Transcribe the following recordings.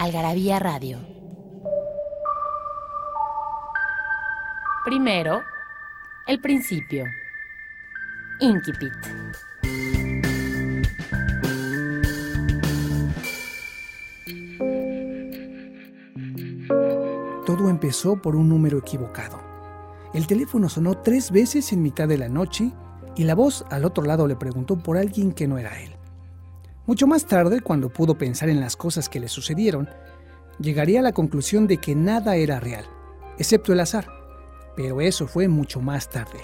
Algarabía Radio. Primero, el principio. Inquipit. Todo empezó por un número equivocado. El teléfono sonó tres veces en mitad de la noche y la voz al otro lado le preguntó por alguien que no era él. Mucho más tarde, cuando pudo pensar en las cosas que le sucedieron, llegaría a la conclusión de que nada era real, excepto el azar. Pero eso fue mucho más tarde.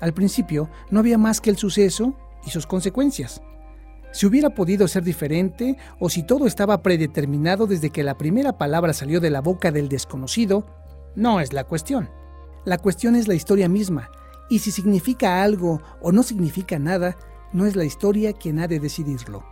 Al principio no había más que el suceso y sus consecuencias. Si hubiera podido ser diferente o si todo estaba predeterminado desde que la primera palabra salió de la boca del desconocido, no es la cuestión. La cuestión es la historia misma, y si significa algo o no significa nada, no es la historia quien ha de decidirlo.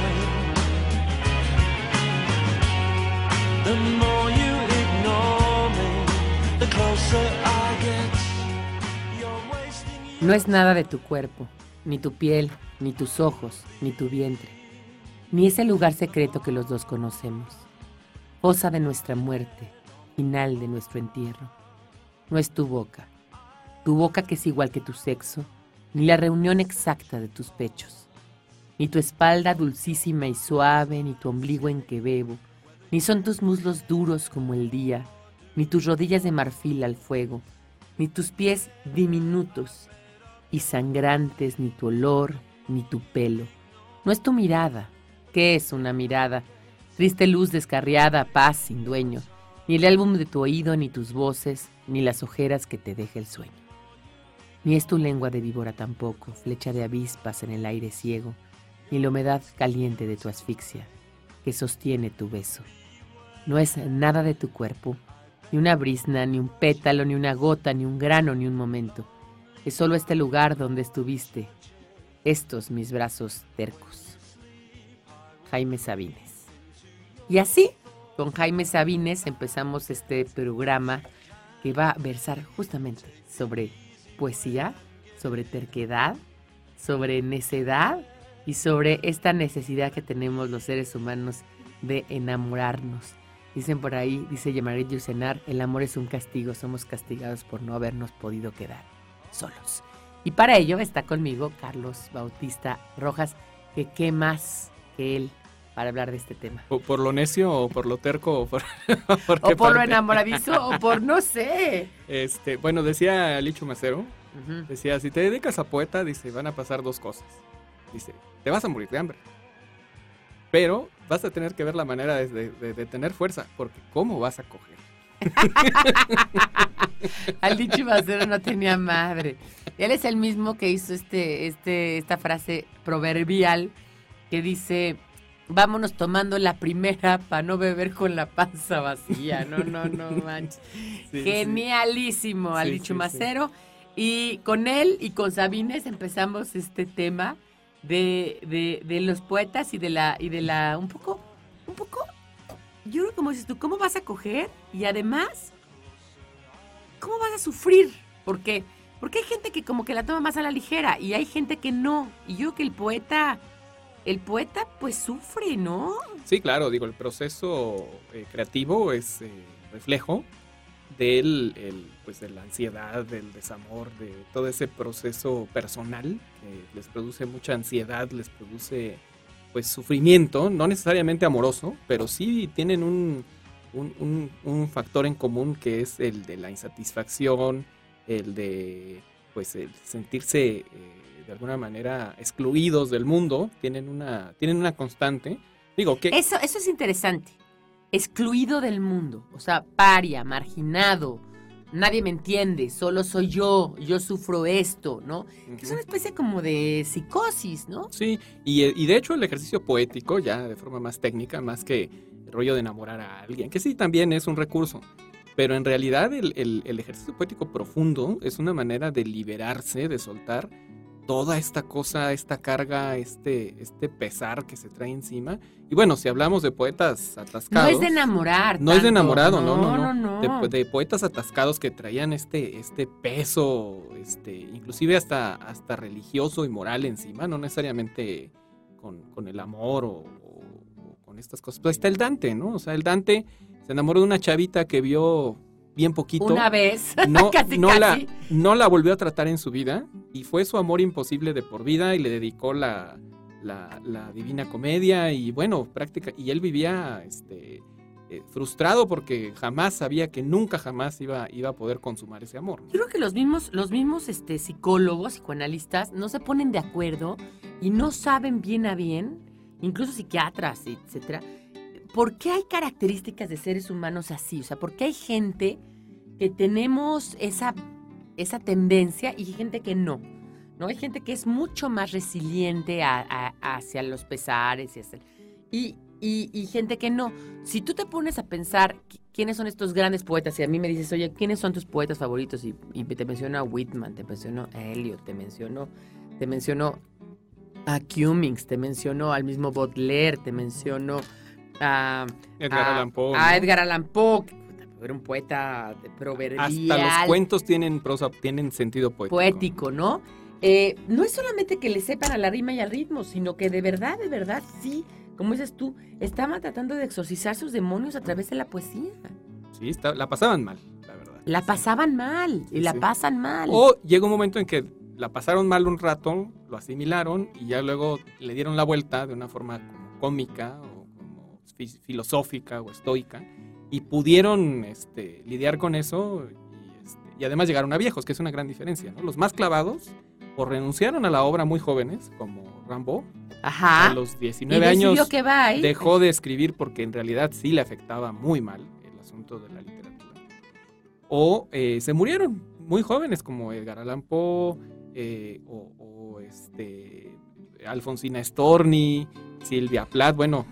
No es nada de tu cuerpo, ni tu piel, ni tus ojos, ni tu vientre, ni ese lugar secreto que los dos conocemos. Fosa de nuestra muerte, final de nuestro entierro. No es tu boca, tu boca que es igual que tu sexo, ni la reunión exacta de tus pechos, ni tu espalda dulcísima y suave, ni tu ombligo en que bebo, ni son tus muslos duros como el día, ni tus rodillas de marfil al fuego, ni tus pies diminutos y sangrantes ni tu olor, ni tu pelo. No es tu mirada. ¿Qué es una mirada? Triste luz descarriada, paz sin dueño. Ni el álbum de tu oído, ni tus voces, ni las ojeras que te deja el sueño. Ni es tu lengua de víbora tampoco, flecha de avispas en el aire ciego, ni la humedad caliente de tu asfixia, que sostiene tu beso. No es nada de tu cuerpo, ni una brisna, ni un pétalo, ni una gota, ni un grano, ni un momento es solo este lugar donde estuviste, estos mis brazos tercos. Jaime Sabines. Y así, con Jaime Sabines empezamos este programa que va a versar justamente sobre poesía, sobre terquedad, sobre necedad y sobre esta necesidad que tenemos los seres humanos de enamorarnos. Dicen por ahí, dice Yamarit Yusenar, el amor es un castigo, somos castigados por no habernos podido quedar solos. Y para ello está conmigo Carlos Bautista Rojas, que qué más que él para hablar de este tema. O por lo necio, o por lo terco, o por, o por lo enamoradizo, o por no sé. Este, bueno, decía Licho Macero, decía, si te dedicas a poeta, dice, van a pasar dos cosas. Dice, te vas a morir de hambre. Pero vas a tener que ver la manera de tener fuerza, porque ¿cómo vas a coger? Al dicho Macero no tenía madre. Él es el mismo que hizo este, este, esta frase proverbial que dice, vámonos tomando la primera para no beber con la panza vacía. No, no, no manches. Genialísimo, al dicho Macero. Y con él y con Sabines empezamos este tema de, de, de, los poetas y de la, y de la, un poco, un poco yo creo como dices tú, ¿cómo vas a coger? Y además, ¿cómo vas a sufrir? Porque, porque hay gente que como que la toma más a la ligera y hay gente que no. Y yo creo que el poeta, el poeta pues sufre, ¿no? Sí, claro, digo, el proceso eh, creativo es eh, reflejo del, pues, de la ansiedad, del desamor, de todo ese proceso personal les produce mucha ansiedad, les produce pues sufrimiento, no necesariamente amoroso, pero sí tienen un, un, factor en común que es el de la insatisfacción, el de pues sentirse eh, de alguna manera excluidos del mundo, tienen una, tienen una constante. Digo que... Eso, eso es interesante. Excluido del mundo, o sea, paria, marginado, nadie me entiende, solo soy yo, yo sufro esto, ¿no? Que es una especie como de psicosis, ¿no? Sí, y, y, de hecho el ejercicio poético, ya de forma más técnica, más que el rollo de enamorar a alguien, que sí también es un recurso, pero en realidad el, el, ejercicio poético profundo es una manera de liberarse, de soltar toda esta cosa, esta carga, este, este pesar que se trae encima. Y bueno, si hablamos de poetas atascados. No es de enamorar. No es de enamorado, no, no, no. De, poetas atascados que traían este, este peso, este, inclusive hasta, hasta religioso y moral encima, no necesariamente con, con el amor o, con estas cosas. Pues está el Dante, ¿no? O sea, el Dante se enamoró de una chavita que vio bien poquito. Una vez. No, no, La, no la volvió a tratar en su vida y fue su amor imposible de por vida y le dedicó la, la, Divina Comedia y bueno, práctica. Y él vivía este, eh, frustrado porque jamás sabía que nunca jamás iba, iba a poder consumar ese amor. Yo creo que los mismos, los mismos este, psicólogos, psicoanalistas, no se ponen de acuerdo y no saben bien a bien, incluso psiquiatras, etcétera, ¿por qué hay características de seres humanos así? O sea, ¿por qué hay gente que tenemos esa, esa tendencia y gente que no? ¿No? Hay gente que es mucho más resiliente hacia los pesares y, y, y, gente que no. Si tú te pones a pensar quiénes son estos grandes poetas y a mí me dices, oye, ¿quiénes son tus poetas favoritos? Y, te menciono a Whitman, te menciono a Eliot, te menciono, te menciono a Cummings, te menciono al mismo Baudelaire, te menciono a Edgar Allan Poe. A Edgar Allan Poe, era un poeta proverbial. Hasta los cuentos tienen prosa, tienen sentido poético. Poético, ¿no? Eh, no es solamente que le sepan a la rima y al ritmo, sino que de verdad, de verdad, sí, como dices tú, estaban tratando de exorcizar sus demonios a través de la poesía. Sí, la pasaban mal, la verdad. La pasaban mal, y la pasan mal. O llega un momento en que la pasaron mal un rato, lo asimilaron y ya luego le dieron la vuelta de una forma cómica filosófica o estoica y pudieron este, lidiar con eso este, y, además llegaron a viejos, que es una gran diferencia. Los más clavados o renunciaron a la obra muy jóvenes, como Rambo. A los 19 años dejó de escribir porque en realidad sí le afectaba muy mal el asunto de la literatura. O eh, se murieron muy jóvenes, como Edgar Allan Poe eh, o, este, Alfonsina Storni, Silvia Plath. Bueno,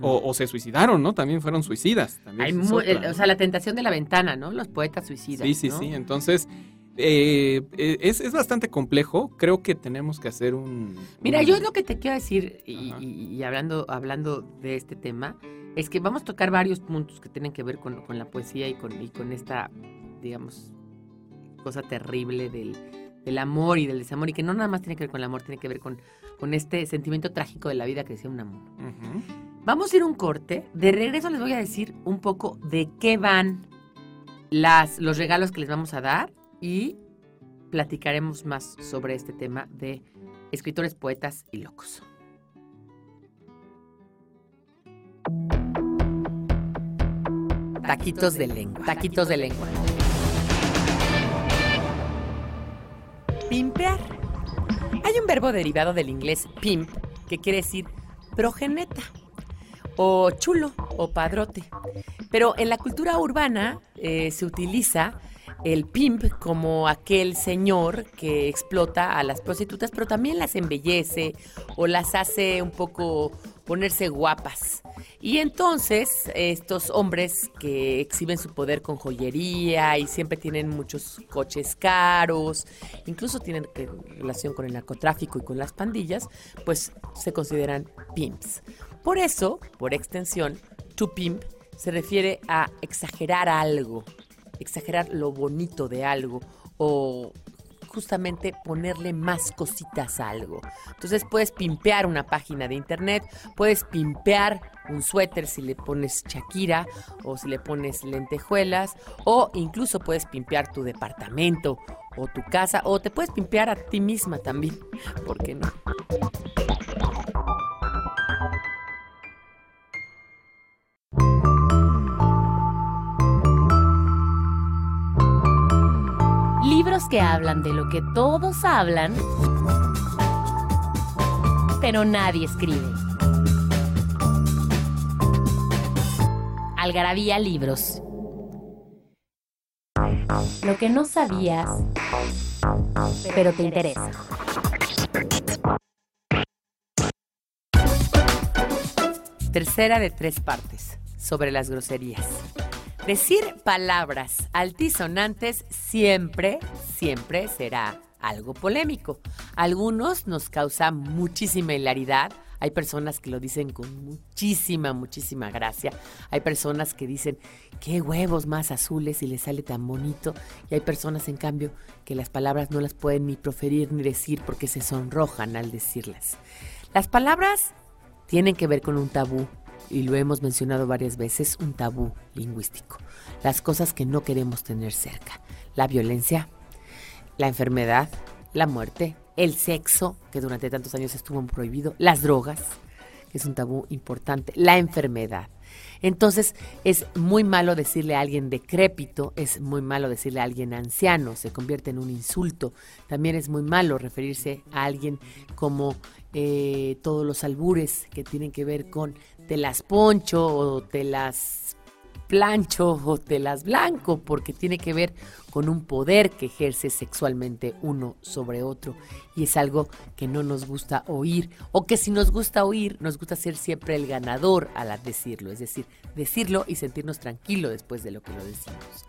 o, se suicidaron, ¿no? También fueron suicidas. o sea, la tentación de la ventana, ¿no? Los poetas suicidas. Sí, sí, sí. Entonces, eh, eh, es, bastante complejo. Creo que tenemos que hacer un. Mira, yo lo que te quiero decir, y, hablando, hablando de este tema, es que vamos a tocar varios puntos que tienen que ver con, la poesía y con, y con esta, digamos, cosa terrible del, del amor y del desamor, y que no nada más tiene que ver con el amor, tiene que ver con, con este sentimiento trágico de la vida que decía un amor. Vamos a ir un corte. De regreso les voy a decir un poco de qué van los regalos que les vamos a dar y platicaremos más sobre este tema de escritores, poetas y locos. Taquitos de lengua. Taquitos de lengua. Pimpear. Hay un verbo derivado del inglés pimp que quiere decir progeneta o chulo o padrote. Pero en la cultura urbana eh, se utiliza el pimp como aquel señor que explota a las prostitutas, pero también las embellece o las hace un poco ponerse guapas. Y entonces estos hombres que exhiben su poder con joyería y siempre tienen muchos coches caros, incluso tienen relación con el narcotráfico y con las pandillas, pues se consideran pimps. Por eso, por extensión, to pimp se refiere a exagerar algo, exagerar lo bonito de algo o justamente ponerle más cositas a algo. Entonces puedes pimpear una página de internet, puedes pimpear un suéter si le pones Shakira o si le pones lentejuelas o incluso puedes pimpear tu departamento o tu casa o te puedes pimpear a ti misma también, ¿por qué no? Dos que hablan de lo que todos hablan, pero nadie escribe. Algarabía Libros. Lo que no sabías, pero te interesa. Tercera de tres partes, sobre las groserías. Decir palabras altisonantes siempre, siempre será algo polémico. algunos nos causa muchísima hilaridad. Hay personas que lo dicen con muchísima, muchísima gracia. Hay personas que dicen, qué huevos más azules y les sale tan bonito. Y hay personas, en cambio, que las palabras no las pueden ni proferir ni decir porque se sonrojan al decirlas. Las palabras tienen que ver con un tabú, y lo hemos mencionado varias veces, un tabú lingüístico. Las cosas que no queremos tener cerca. La violencia, la enfermedad, la muerte, el sexo, que durante tantos años estuvo prohibido, las drogas, que es un tabú importante, la enfermedad. Entonces es muy malo decirle a alguien decrépito, es muy malo decirle a alguien anciano, se convierte en un insulto. También es muy malo referirse a alguien como eh, todos los albures que tienen que ver con telas poncho o telas plancho o telas blanco, porque tiene que ver con un poder que ejerce sexualmente uno sobre otro y es algo que no nos gusta oír o que si nos gusta oír nos gusta ser siempre el ganador al decirlo, es decir, decirlo y sentirnos tranquilos después de lo que lo decimos.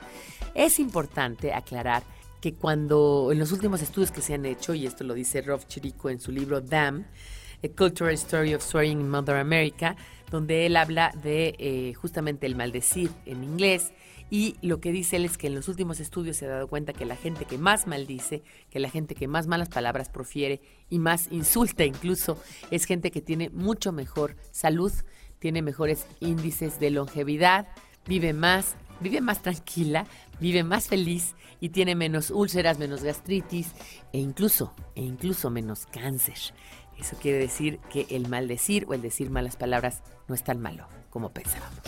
Es importante aclarar que cuando en los últimos estudios que se han hecho, y esto lo dice Rob Chirico en su libro Damn, A Cultural Story of Swearing in Mother America, donde él habla de eh, justamente el maldecir en inglés. Y lo que dice él es que en los últimos estudios se ha dado cuenta que la gente que más maldice, que la gente que más malas palabras profiere y más insulta incluso, es gente que tiene mucho mejor salud, tiene mejores índices de longevidad, vive más, vive más tranquila, vive más feliz y tiene menos úlceras, menos gastritis e incluso, e incluso menos cáncer. Eso quiere decir que el maldecir o el decir malas palabras no es tan malo como pensábamos.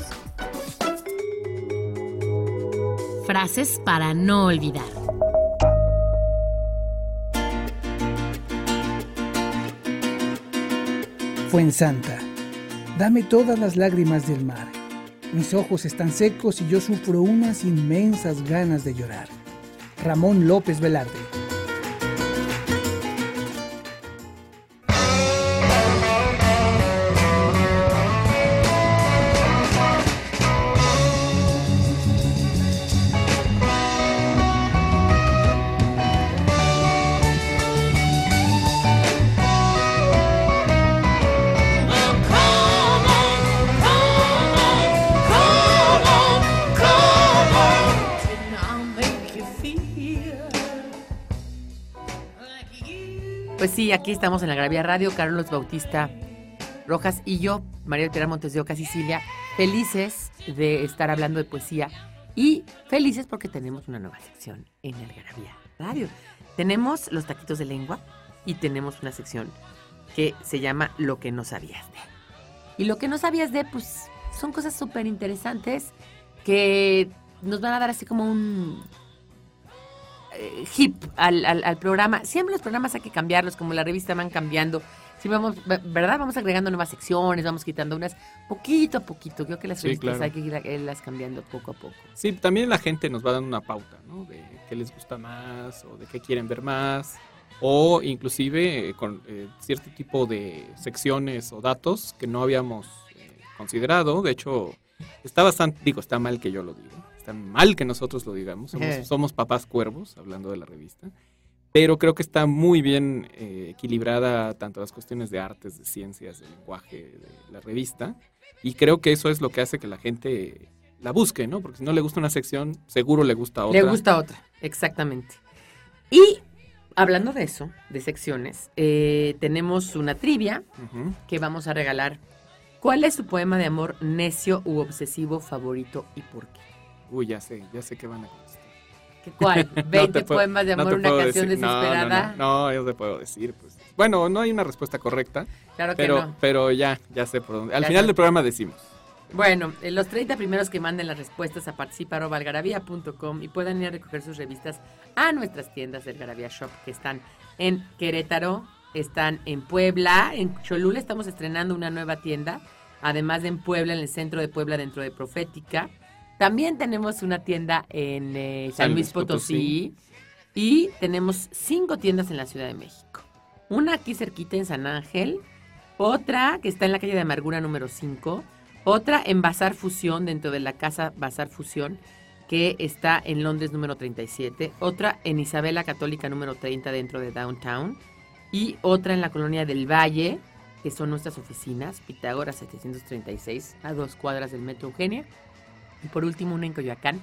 Frases para no olvidar. Fuensanta, dame todas las lágrimas del mar. Mis ojos están secos y yo sufro unas inmensas ganas de llorar. Ramón López Velarde. Sí, aquí estamos en la Gravia Radio, Carlos Bautista Rojas y yo, María Pilar Montes de Oca, Sicilia, felices de estar hablando de poesía y felices porque tenemos una nueva sección en el Gravia Radio. Tenemos los taquitos de lengua y tenemos una sección que se llama Lo que no sabías de. Y lo que no sabías de, pues, son cosas súper interesantes que nos van a dar así como un eh, hip al, al, programa. Siempre los programas hay que cambiarlos, como la revista van cambiando. Si vamos, ¿verdad? Vamos agregando nuevas secciones, vamos quitando unas poquito a poquito. Creo que las revistas hay que irlas cambiando poco a poco. Sí, también la gente nos va dando una pauta, ¿no? De qué les gusta más o de qué quieren ver más. O inclusive eh, con eh, cierto tipo de secciones o datos que no habíamos considerado. De hecho, está bastante, digo, está mal que yo lo diga tan mal que nosotros lo digamos. Somos, papás cuervos, hablando de la revista. Pero creo que está muy bien eh, equilibrada tanto las cuestiones de artes, de ciencias, de lenguaje de la revista. Y creo que eso es lo que hace que la gente la busque, ¿no? Porque si no le gusta una sección, seguro le gusta otra. Le gusta otra, exactamente. Y hablando de eso, de secciones, eh, tenemos una trivia que vamos a regalar. ¿Cuál es su poema de amor necio u obsesivo favorito y por qué? Uy, ya sé, ya sé qué van a contestar. ¿Cuál? ¿20 poemas de amor, una canción desesperada? No, no, yo te puedo decir. Pues. Bueno, no hay una respuesta correcta. Claro que pero, no. Pero ya, ya sé por dónde. Al final del programa decimos. Bueno, eh, los 30 primeros que manden las respuestas a participa.algarabía.com y puedan ir a recoger sus revistas a nuestras tiendas del Garabía Shop que están en Querétaro, están en Puebla, en Cholula estamos estrenando una nueva tienda, además de en Puebla, en el centro de Puebla dentro de Profética. También tenemos una tienda en eh, San, Luis Potosí, y tenemos cinco tiendas en la Ciudad de México. Una aquí cerquita en San Ángel, otra que está en la calle de Amargura número 5, otra en Bazar Fusión, dentro de la casa Bazar Fusión, que está en Londres número 37, otra en Isabela Católica número 30 dentro de Downtown y otra en la colonia del Valle, que son nuestras oficinas, Pitágoras 736, a dos cuadras del Metro Eugenia. Y por último, una en Coyoacán,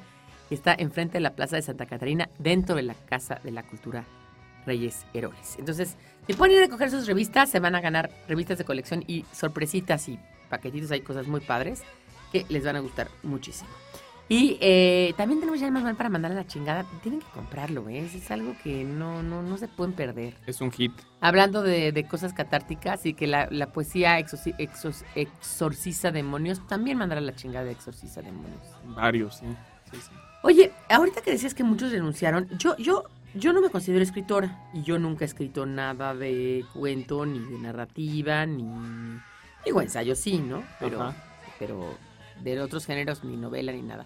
que está enfrente de la Plaza de Santa Catarina, dentro de la Casa de la Cultura Reyes Heroles. Entonces, si pueden ir a recoger sus revistas, se van a ganar revistas de colección y sorpresitas y paquetitos. Hay cosas muy padres que les van a gustar muchísimo. Y eh, también tenemos ya el manual para mandar a la chingada. Tienen que comprarlo, ¿eh? Es algo que no, no, no se pueden perder. Es un hit. Hablando de, cosas catárticas y que la, poesía exorciza demonios, también mandar a la chingada exorciza demonios. Varios, sí. Oye, ahorita que decías que muchos denunciaron, yo, yo, yo no me considero escritora y yo nunca he escrito nada de cuento, ni de narrativa, ni... Digo, ensayo sí, ¿no? Pero, pero de otros géneros, ni novela, ni nada.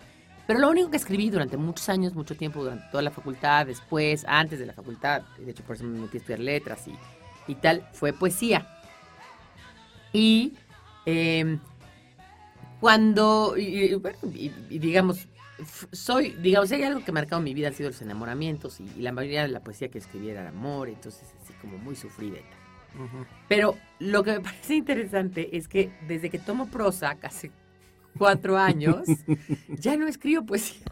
Pero lo único que escribí durante muchos años, mucho tiempo, durante toda la facultad, después, antes de la facultad, de hecho por eso me metí a estudiar letras y, y tal, fue poesía. Y em, cuando, y, digamos, soy, digamos, hay algo que ha marcado mi vida, han sido los enamoramientos y, la mayoría de la poesía que escribí era amor, entonces así como muy sufrideta. Pero lo que me parece interesante es que desde que tomo prosa, casi cuatro años, ya no escribo poesía.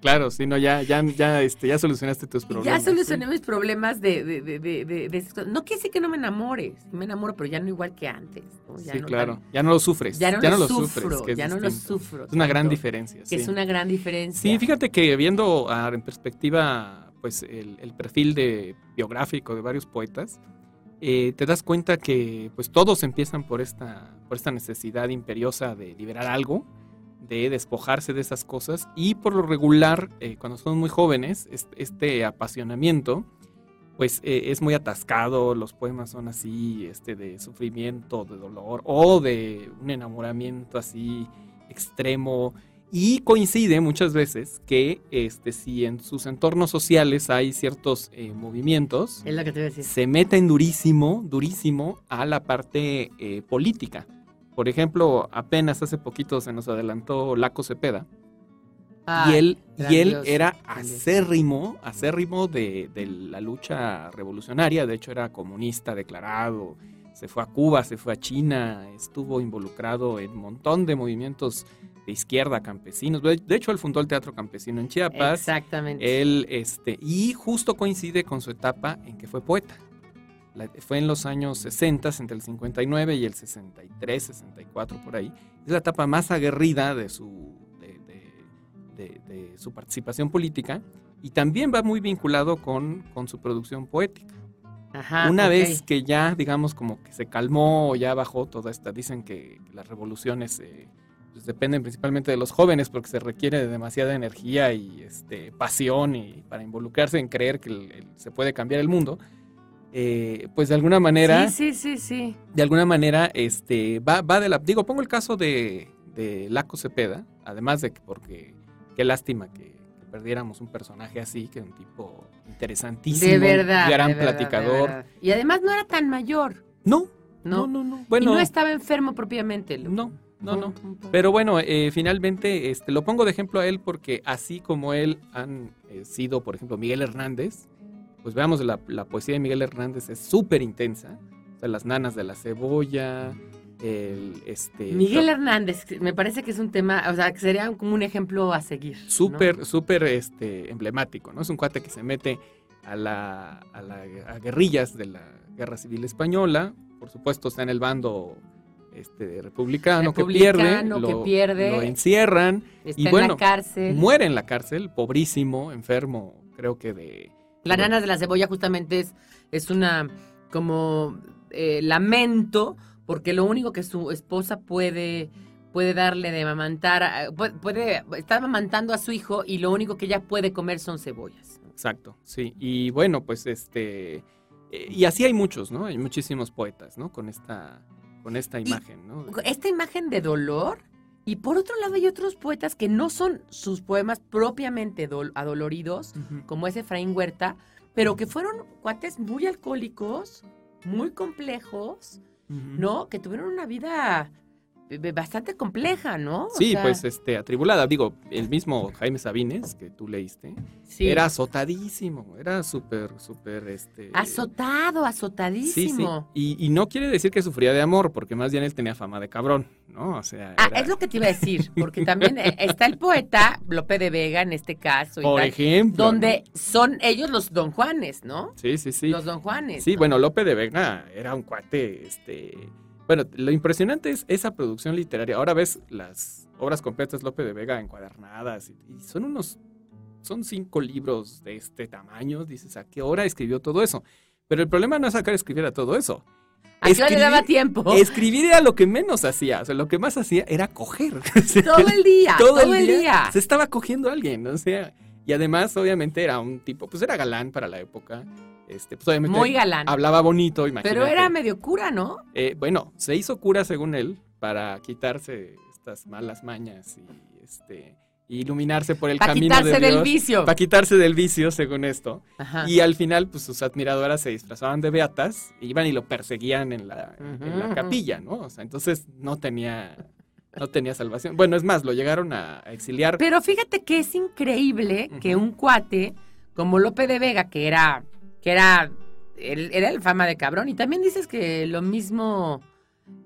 Claro, sí, no, ya, ya, ya, este, ya solucionaste tus problemas. Ya solucioné mis problemas de, de, de, de, No quiere decir que no me enamores, me enamoro, pero ya no igual que antes. sí, claro, ya no lo sufres. Ya no, lo, sufres. ya no lo sufro. Es una gran diferencia. Que es una gran diferencia. Sí, fíjate que viendo en perspectiva pues el, el, perfil de biográfico de varios poetas, eh, te das cuenta que pues todos empiezan por esta, por esta necesidad imperiosa de liberar algo, de despojarse de esas cosas y por lo regular eh, cuando son muy jóvenes este, apasionamiento pues eh, es muy atascado, los poemas son así este, de sufrimiento, de dolor o de un enamoramiento así extremo y coincide muchas veces que este, si en sus entornos sociales hay ciertos eh, movimientos, se meten durísimo, durísimo a la parte eh, política. Por ejemplo, apenas hace poquito se nos adelantó Laco Cepeda. y él, y él era acérrimo, acérrimo de, de la lucha revolucionaria. De hecho, era comunista declarado. Se fue a Cuba, se fue a China, estuvo involucrado en un montón de movimientos de izquierda, campesinos. De hecho, él fundó el Teatro Campesino en Chiapas. Exactamente. Él, este, y justo coincide con su etapa en que fue poeta. fue en los años 60, entre el 59 y el 63, 64, por ahí. Es la etapa más aguerrida de su, de, su participación política y también va muy vinculado con, con su producción poética. Ajá, Una vez que ya, digamos, como que se calmó o ya bajó toda esta, dicen que las revoluciones eh, pues, dependen principalmente de los jóvenes porque se requiere de demasiada energía y este, pasión y para involucrarse en creer que se puede cambiar el mundo. Eh, pues de alguna manera. Sí, sí, sí, sí. De alguna manera, este, va, va de la. Digo, pongo el caso de, de Laco Cepeda, además de que, porque qué lástima que, perdiéramos un personaje así, que un tipo interesantísimo, de verdad, gran platicador. Y además no era tan mayor. No, no, no, no. Bueno, y no estaba enfermo propiamente. No, no, no. Pero bueno, eh, finalmente este, lo pongo de ejemplo a él porque así como él han eh, sido, por ejemplo, Miguel Hernández, pues veamos, la, poesía de Miguel Hernández es súper intensa. O sea, las nanas de la cebolla, el, este... Miguel Hernández, me parece que es un tema, o sea, que sería como un ejemplo a seguir. Súper, súper este, emblemático, ¿no? Es un cuate que se mete a, la, a, la, a guerrillas de la Guerra Civil Española, por supuesto está en el bando este, republicano, que pierde, lo, pierde, lo encierran y bueno, en la cárcel. muere en la cárcel, pobrísimo, enfermo, creo que de... La nana de la cebolla justamente es, es una como eh, lamento porque lo único que su esposa puede puede darle de amamantar, puede, está amamantando a su hijo y lo único que ella puede comer son cebollas. Exacto, sí. Y bueno, pues este, eh, y así hay muchos, ¿no? Hay muchísimos poetas, ¿no? Con esta, con esta imagen, ¿no? Esta imagen de dolor. Y por otro lado hay otros poetas que no son sus poemas propiamente adoloridos, como ese Efraín Huerta, pero que fueron cuates muy alcohólicos, muy complejos, ¿no? Que tuvieron una vida bastante compleja, ¿no? sí, pues este, atribulada. Digo, el mismo Jaime Sabines, que tú leíste, era azotadísimo, era súper, súper, este... Azotado, azotadísimo. Sí, sí. Y, no quiere decir que sufría de amor, porque más bien él tenía fama de cabrón, ¿no? O sea... Ah, es lo que te iba a decir, porque también eh, está el poeta Lope de Vega en este caso. Por ejemplo. Donde son ellos los don Juanes, ¿no? Sí, sí, sí. Los don Juanes. Sí, bueno, Lope de Vega era un cuate, este bueno, lo impresionante es esa producción literaria. Ahora ves las obras completas Lope de Vega encuadernadas y, son unos, son cinco libros de este tamaño. Dices, ¿a qué hora escribió todo eso? Pero el problema no es sacar escribiera todo eso. ¿A qué le daba tiempo? Escribir era lo que menos hacía. O sea, lo que más hacía era coger. todo el día, todo, el día, Se estaba cogiendo a alguien, o sea. Y además, obviamente, era un tipo, pues era galán para la época. Este, pues Muy galán. Hablaba bonito, imagínate. Pero era medio cura, ¿no? Eh, bueno, se hizo cura según él para quitarse estas malas mañas y este iluminarse por el camino de Dios. del vicio. Para quitarse del vicio, según esto. Y al final, pues sus admiradoras se disfrazaban de beatas, iban y lo perseguían en la, en la capilla, ¿no? O sea, entonces no tenía no tenía salvación. Bueno, es más, lo llegaron a exiliar. Pero fíjate que es increíble que un cuate como Lope de Vega, que era que era, era el fama de cabrón. Y también dices que lo mismo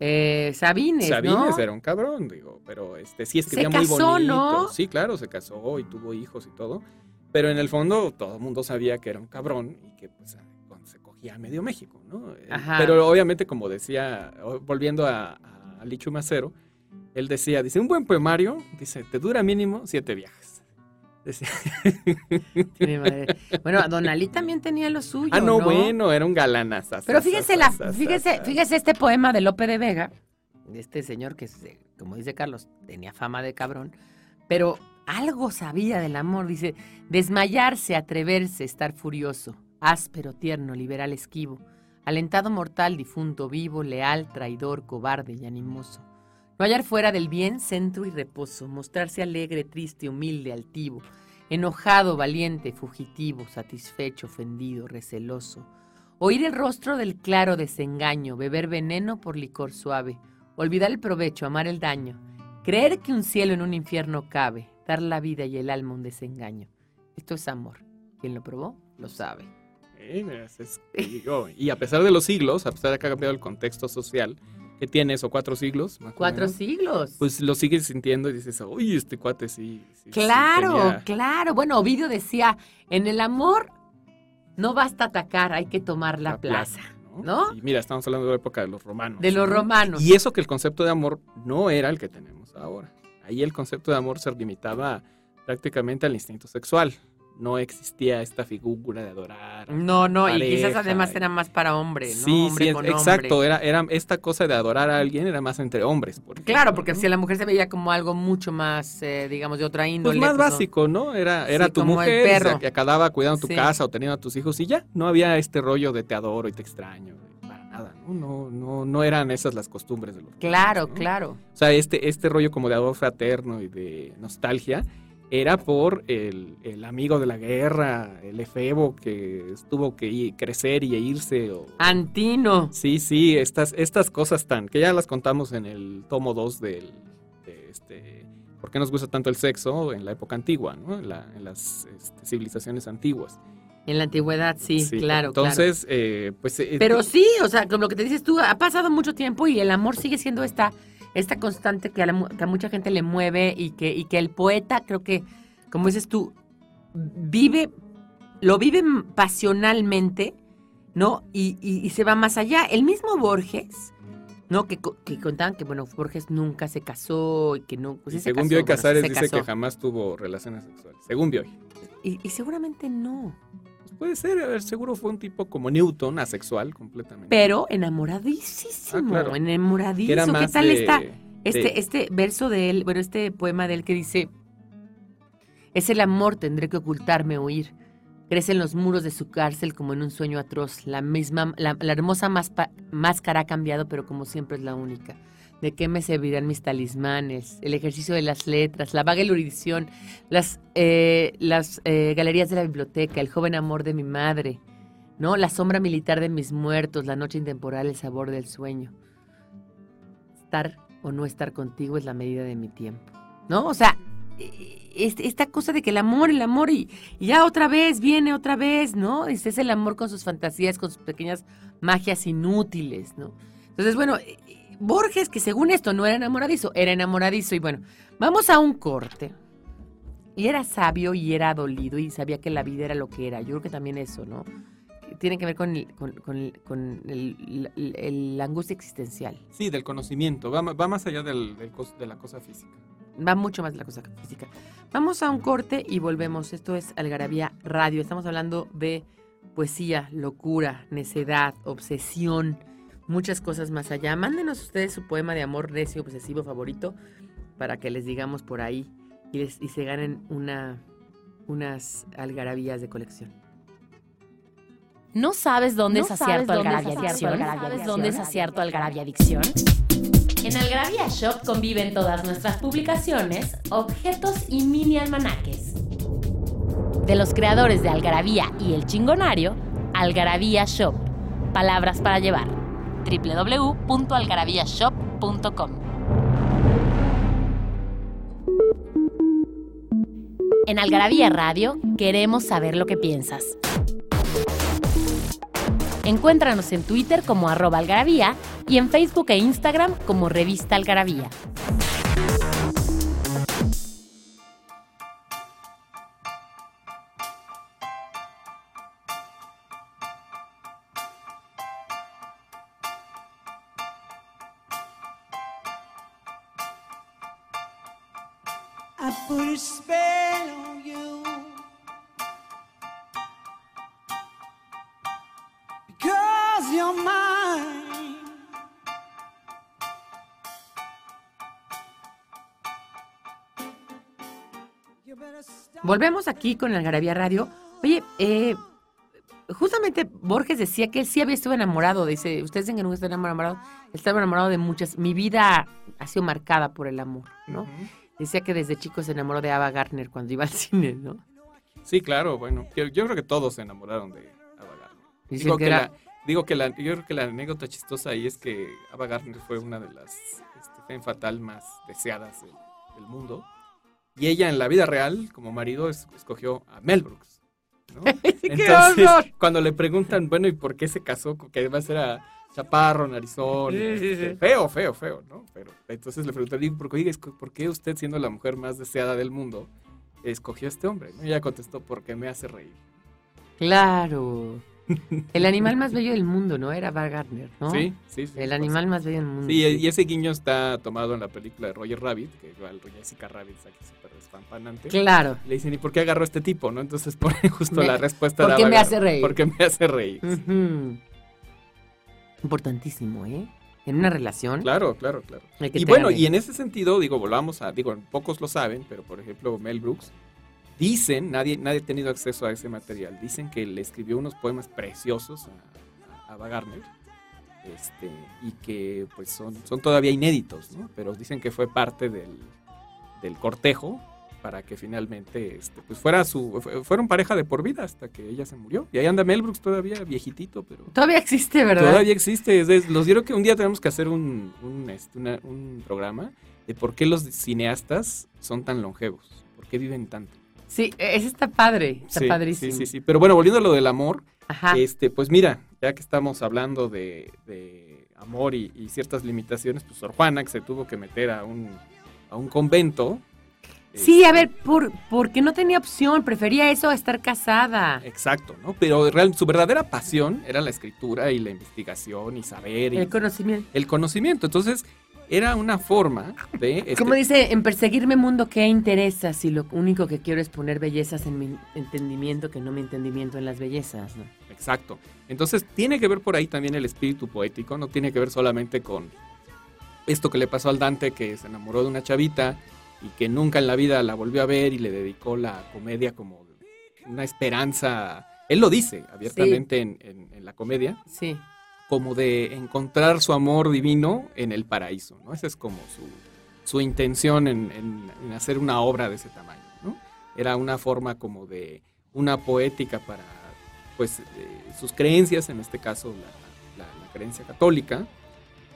eh, Sabines, Sabines era un cabrón, digo, pero este sí escribía se casó, muy bonito. ¿no? Sí, claro, se casó y tuvo hijos y todo. Pero en el fondo todo el mundo sabía que era un cabrón y que pues se cogía a medio México, ¿no? Eh, pero obviamente, como decía, volviendo a, a Lichu Macero, él decía, dice, un buen poemario, dice, te dura mínimo siete viajes. bueno, Don Ali también tenía lo suyo. Ah, no, bueno, era un galanazo. Pero fíjese, la, fíjese, fíjese este poema de Lope de Vega, de este señor que, como dice Carlos, tenía fama de cabrón, pero algo sabía del amor. Dice, desmayarse, atreverse, estar furioso, áspero, tierno, liberal, esquivo, alentado mortal, difunto, vivo, leal, traidor, cobarde y animoso no hallar fuera del bien centro y reposo, mostrarse alegre, triste, humilde, altivo, enojado, valiente, fugitivo, satisfecho, ofendido, receloso. Oír el rostro del claro desengaño, beber veneno por licor suave, olvidar el provecho, amar el daño, creer que un cielo en un infierno cabe, dar la vida y el alma un desengaño. Esto es amor. Quien lo probó, lo sabe. y a pesar de los siglos, a pesar de que ha cambiado el contexto social, que tiene eso, cuatro siglos. cuatro siglos. Pues lo sigues sintiendo y dices, uy, este cuate sí. claro, claro. Bueno, Ovidio decía, en el amor no basta atacar, hay que tomar la, plaza. ¿no? Y mira, estamos hablando de la época de los romanos. De los romanos. Y eso que el concepto de amor no era el que tenemos ahora. Ahí el concepto de amor se limitaba prácticamente al instinto sexual no existía esta figura de adorar. No, no, y quizás además era más para hombres, ¿no? Sí, sí, exacto, Era, era esta cosa de adorar a alguien era más entre hombres. claro, porque si la mujer se veía como algo mucho más, eh, digamos, de otra índole. Pues más pues, básico, ¿no? Era, era tu mujer que acababa cuidando tu casa o teniendo a tus hijos y ya, no había este rollo de te adoro y te extraño. Para nada, ¿no? No, no, eran esas las costumbres de los Claro, claro. O sea, este, este rollo como de ador fraterno y de nostalgia era por el, amigo de la guerra, el efebo que tuvo que crecer y irse. Antino. Sí, sí, estas, estas cosas tan, que ya las contamos en el tomo 2 del, de este, ¿por qué nos gusta tanto el sexo en la época antigua, ¿no? en, las este, civilizaciones antiguas? En la antigüedad, sí, claro. Entonces, eh, pues... Eh, Pero sí, o sea, como lo que te dices tú, ha pasado mucho tiempo y el amor sigue siendo esta esta constante que a, mucha gente le mueve y que, y que el poeta, creo que, como dices tú, vive, lo vive pasionalmente, ¿no? Y, se va más allá. El mismo Borges, ¿no? Que, contaban que, bueno, Borges nunca se casó y que no... Pues según Bioy Casares dice que jamás tuvo relaciones sexuales. Según Bioy. Y, y seguramente no. Puede ser, a ver, seguro fue un tipo como Newton, asexual completamente. Pero enamoradísimo, ah, enamoradísimo. ¿Qué tal está? Este, este verso de él, bueno, este poema de él que dice, es el amor, tendré que ocultarme, huir. Crece en los muros de su cárcel como en un sueño atroz. La misma, la, hermosa máscara ha cambiado, pero como siempre es la única. ¿De qué me servirán mis talismanes? El ejercicio de las letras, la vaga erudición, las, eh, las eh, galerías de la biblioteca, el joven amor de mi madre, ¿no? La sombra militar de mis muertos, la noche intemporal, el sabor del sueño. Estar o no estar contigo es la medida de mi tiempo, ¿no? O sea, esta cosa de que el amor, el amor y, ya otra vez viene otra vez, ¿no? Este es el amor con sus fantasías, con sus pequeñas magias inútiles, ¿no? Entonces, bueno, Borges, que según esto no era enamoradizo, era enamoradizo y bueno, vamos a un corte. Y era sabio y era dolido y sabía que la vida era lo que era. Yo creo que también eso, ¿no? Tiene que ver con, la angustia existencial. Sí, del conocimiento. Va, más allá del, de la cosa física. Va mucho más de la cosa física. Vamos a un corte y volvemos. Esto es Algarabía Radio. Estamos hablando de poesía, locura, necedad, obsesión, muchas cosas más allá. Mándenos ustedes su poema de amor necio obsesivo favorito para que les digamos por ahí y, se ganen una, unas algarabías de colección. ¿No sabes dónde es acierto algarabía adicción? ¿Sabes dónde es acierto algarabía adicción? En Algarabía Shop conviven todas nuestras publicaciones, objetos y mini almanaques. De los creadores de Algarabía y El Chingonario, Algarabía Shop. Palabras para llevar. www.algarabíashop.com En Algarabía Radio queremos saber lo que piensas. Encuéntranos en Twitter como arroba algarabía y en Facebook e Instagram como revista algarabía. Volvemos aquí con la Algarabía Radio. Oye, eh, justamente Borges decía que él sí había estado enamorado. Dice, ustedes dicen que nunca está enamorado. Estaba enamorado de muchas. Mi vida ha sido marcada por el amor, ¿no? Decía que desde chico se enamoró de Ava Gardner cuando iba al cine, ¿no? Sí, claro, bueno. Yo, creo que todos se enamoraron de Ava Gardner. Digo que, la, digo que la, yo creo que la anécdota chistosa ahí es que Ava Gardner fue una de las este, fatal más deseadas del mundo. Y ella en la vida real, como marido, escogió a Mel Brooks. ¿no? Entonces, cuando le preguntan, bueno, ¿y por qué se casó? Que además era chaparro, narizón, este, feo, feo, feo, ¿no? Pero entonces le preguntan, ¿por qué, ¿por qué usted, siendo la mujer más deseada del mundo, escogió a este hombre? Y ella contestó, porque me hace reír. Claro. El animal más bello del mundo, ¿no? Era Bar Gardner, ¿no? Sí, sí, sí. El animal más bello del mundo. Sí, y ese guiño está tomado en la película de Roger Rabbit, que igual Jessica Rabbit está aquí súper despampanante. Claro. Le dicen, ¿y por qué agarró a este tipo, no? Entonces pone justo la respuesta ¿Por qué me hace reír? Porque me hace reír. Importantísimo, ¿eh? En una relación. Claro, claro, claro. Y bueno, y en ese sentido, digo, volvamos a, digo, pocos lo saben, pero por ejemplo, Mel Brooks Dicen, nadie, nadie ha tenido acceso a ese material, dicen que le escribió unos poemas preciosos a, a, Wagner, este, y que pues son, son todavía inéditos, ¿no? pero dicen que fue parte del, del cortejo para que finalmente este, pues fuera su fueron pareja de por vida hasta que ella se murió. Y ahí anda Mel Brooks todavía viejitito pero todavía existe verdad todavía existe. Los digo que un día tenemos que hacer un, un, este, un programa de por qué los cineastas son tan longevos por qué viven tanto Sí, ese está padre, está padrísimo. Sí, sí, sí. Pero bueno, volviendo a lo del amor, este, pues mira, ya que estamos hablando de, amor y, ciertas limitaciones, pues Sor Juana, que se tuvo que meter a un, a un convento. Sí, a este, ver, por, porque no tenía opción, prefería eso a estar casada. Exacto, ¿no? Pero real, su verdadera pasión era la escritura y la investigación y saber. el conocimiento. El conocimiento. Entonces, era una forma de... Este Como dice, en perseguirme mundo, ¿qué interesa si lo único que quiero es poner bellezas en mi entendimiento que no mi entendimiento en las bellezas? Exacto. Entonces tiene que ver por ahí también el espíritu poético, no tiene que ver solamente con, esto que le pasó al Dante, que se enamoró de una chavita y que nunca en la vida la volvió a ver y le dedicó la comedia como una esperanza. Él lo dice abiertamente en, la comedia. Sí. Como de encontrar su amor divino en el paraíso, ¿no? Esa es como su, intención en, hacer una obra de ese tamaño, ¿no? Era una forma como de una poética para, pues, eh, sus creencias, en este caso la, creencia católica,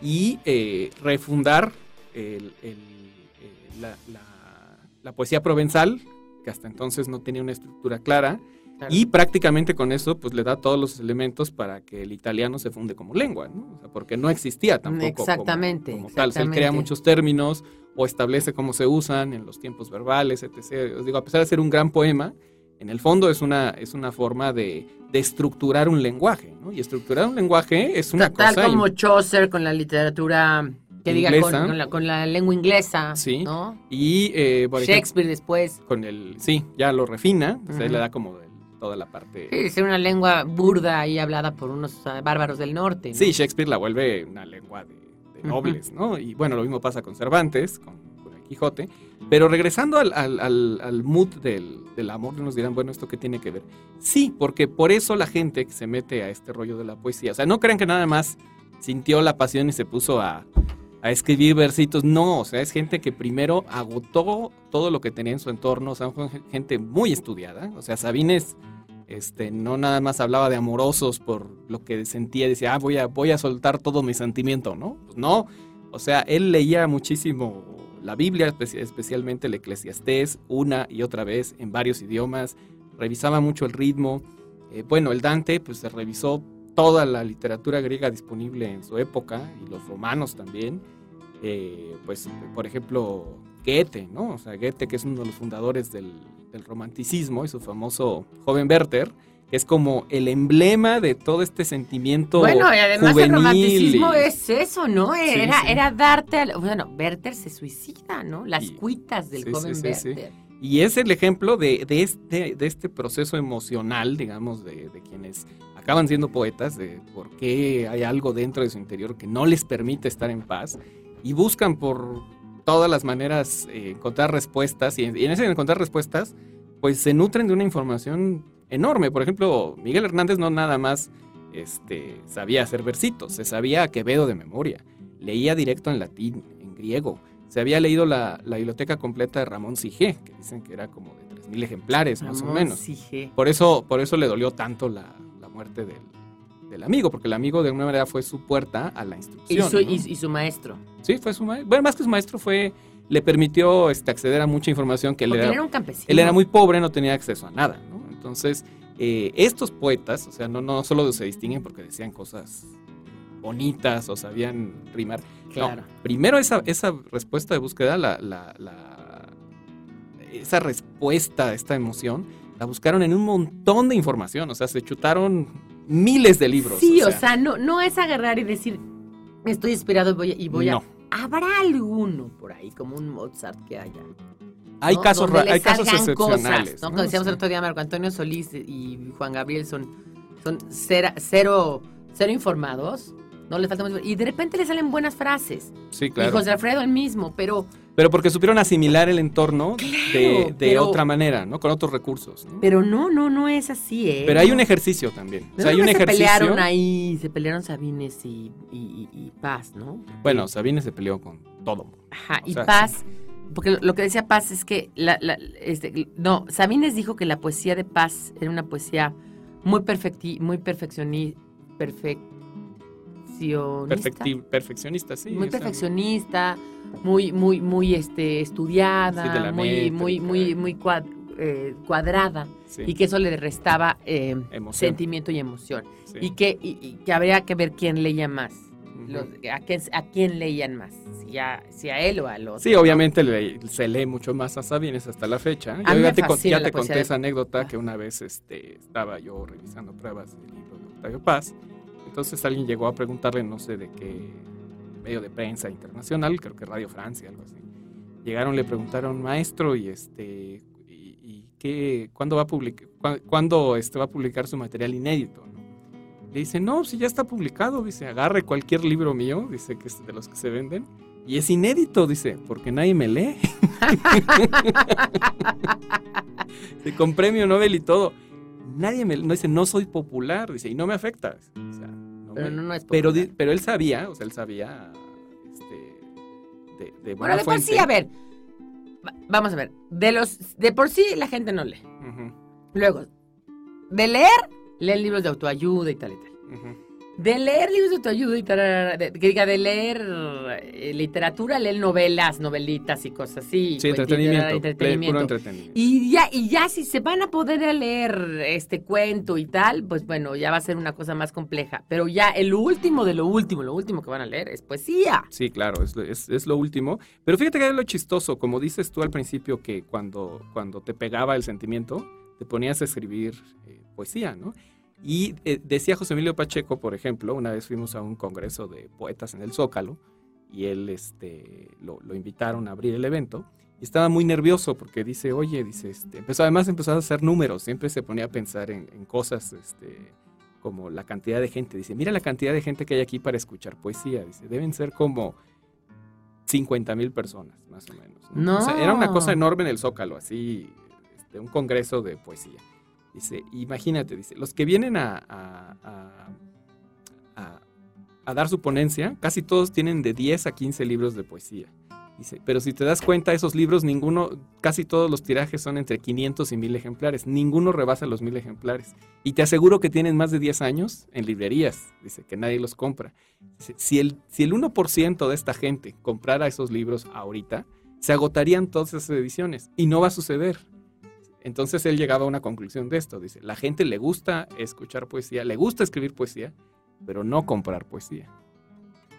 y eh, refundar el la, poesía provenzal, que hasta entonces no tenía una estructura clara, y prácticamente con eso pues le da todos los elementos para que el italiano se funde como lengua, ¿no? porque no existía tampoco exactamente, como, tal. él crea muchos términos o establece cómo se usan en los tiempos verbales, etc. Os digo, a pesar de ser un gran poema, en el fondo es una, es una forma de, estructurar un lenguaje, ¿no? Y estructurar un lenguaje es una cosa... Tal como Chaucer con la literatura que diga con, la, lengua inglesa, sí. ¿no? Y eh, Shakespeare después. Con el, sí, ya lo refina, le da como toda la parte. Sí, es una lengua burda y hablada por unos bárbaros del norte. Sí, Shakespeare la vuelve una lengua de, nobles, ¿no? Y bueno, lo mismo pasa con Cervantes, con, el Quijote. Pero regresando al, al, mood del, del, amor, nos dirán, bueno, ¿esto qué tiene que ver? Sí, porque por eso la gente que se mete a este rollo de la poesía, o sea, no crean que nada más sintió la pasión y se puso a, a escribir versitos. No, o sea, es gente que primero agotó todo lo que tenía en su entorno. O sea, fue gente muy estudiada. O sea, Sabines este, no nada más hablaba de amorosos por lo que sentía. Decía, ah, voy a, voy a soltar todo mi sentimiento, ¿no? Pues no. O sea, él leía muchísimo la Biblia, especialmente el Eclesiastés, una y otra vez en varios idiomas. Revisaba mucho el ritmo. Eh, bueno, el Dante, pues se revisó toda la literatura griega disponible en su época y los romanos también. Eh, pues, por ejemplo, Goethe, ¿no? O sea, Goethe, que es uno de los fundadores del, romanticismo y su famoso joven Werther, que es como el emblema de todo este sentimiento. Bueno, y además el romanticismo es eso, ¿no? Era, era darte. bueno, Werther se suicida, ¿no? Las cuitas del joven Werther. Y es el ejemplo de, de, este, de este proceso emocional, digamos, de, de, quienes acaban siendo poetas, de por qué hay algo dentro de su interior que no les permite estar en paz y buscan por todas las maneras eh, encontrar respuestas y, en ese encontrar respuestas pues se nutren de una información enorme. Por ejemplo, Miguel Hernández no nada más este, sabía hacer versitos, se sabía Quevedo de memoria, leía directo en latín, en griego, se había leído la, biblioteca completa de Ramón Sige, que dicen que era como de 3.000 ejemplares más o menos. Por eso, por eso le dolió tanto la, la muerte del, del amigo, porque el amigo de alguna manera fue su puerta a la instrucción. Y su, maestro. Sí, fue su maestro. Bueno, más que su maestro fue, le permitió este, acceder a mucha información que él era, era, un campesino. Él era muy pobre, no tenía acceso a nada, ¿no? Entonces, eh, estos poetas, o sea, no, no solo se distinguen porque decían cosas bonitas o sabían rimar. Claro. primero esa, esa respuesta de búsqueda, la, la, la, esa respuesta a esta emoción, la buscaron en un montón de información, o sea, se chutaron miles de libros. Sí, o sea, no, no es agarrar y decir, estoy inspirado y voy, y voy a... Habrá alguno por ahí, como un Mozart que haya. Hay casos, hay casos excepcionales. Como decíamos el otro día, Marco Antonio Solís y Juan Gabriel son, son cero, cero, cero informados no le falta mucho. Y de repente le salen buenas frases. Sí, claro. Y José Alfredo el mismo, pero... Pero porque supieron asimilar el entorno de, otra manera, ¿no? Con otros recursos. Pero no, no, no es así, ¿eh? Pero hay un ejercicio también. o sea, hay un se ejercicio. Se pelearon ahí, se pelearon Sabines y, Paz, ¿no? Bueno, Sabines se peleó con todo. Ajá, y Paz... Porque lo que decía Paz es que, la, este, no, Sabines dijo que la poesía de Paz era una poesía muy, perfecti, muy perfeccionista, perfeccionista, sí. Muy perfeccionista, muy, muy, muy este, estudiada, muy, muy, muy, muy eh, cuadrada. Y que eso le restaba eh, sentimiento y emoción. Y, que, y, que habría que ver quién leía más. a, quién, a, quién, leían más, si a, si a él o a los. Sí, obviamente se lee mucho más a Sabines hasta la fecha. ya te, ya te conté esa anécdota que una vez este, estaba yo revisando pruebas del libro de Octavio Paz entonces alguien llegó a preguntarle, no sé de qué medio de prensa internacional, creo que Radio Francia, algo así. Llegaron, le preguntaron, maestro, y este, y, qué, ¿cuándo va a publicar, cuándo este, va a publicar su material inédito? Le dice, no, si ya está publicado, dice, agarre cualquier libro mío, dice que es de los que se venden, Y es inédito, dice, porque nadie me lee. con premio Nobel y todo. Nadie me no dice, no soy popular, dice, y no me afecta. Pero no, es pero, pero, él sabía, o sea, él sabía este, de, de Bueno, de por sí, a ver, vamos a ver, de los, de por sí la gente no lee. Luego, de leer, leen libros de autoayuda y tal y tal. De leer libros de autoayuda y tal, que diga, de leer eh, literatura, leer novelas, novelitas y cosas así. Sí, entretenimiento, Y ya, y ya si se van a poder leer este cuento y tal, pues bueno, ya va a ser una cosa más compleja. Pero ya el último de lo último, lo último que van a leer es poesía. Sí, claro, es, es, lo último. Pero fíjate que es lo chistoso, como dices tú al principio, que cuando, cuando te pegaba el sentimiento, te ponías a escribir eh, poesía, ¿no? Y eh, decía José Emilio Pacheco, por ejemplo, una vez fuimos a un congreso de poetas en el Zócalo y él este, lo, invitaron a abrir el evento y estaba muy nervioso porque dice, oye, dice, este, empezó, además empezó a hacer números, siempre se ponía a pensar en, cosas este, como la cantidad de gente. Dice, mira la cantidad de gente que hay aquí para escuchar poesía. Dice, deben ser como 50 mil personas, más o menos. ¿no? era una cosa enorme en el Zócalo, así, este, un congreso de poesía. Dice, imagínate, dice, los que vienen a, a, dar su ponencia, casi todos tienen de 10 a 15 libros de poesía. Dice, pero si te das cuenta, esos libros, ninguno, casi todos los tirajes son entre 500 y 1000 ejemplares. Ninguno rebasa los 1000 ejemplares. Y te aseguro que tienen más de 10 años en librerías. Dice, que nadie los compra. si, el, si el 1% de esta gente comprara esos libros ahorita, se agotarían todas esas ediciones. Y no va a suceder. Entonces él llegaba a una conclusión de esto. Dice, la gente le gusta escuchar poesía, le gusta escribir poesía, pero no comprar poesía.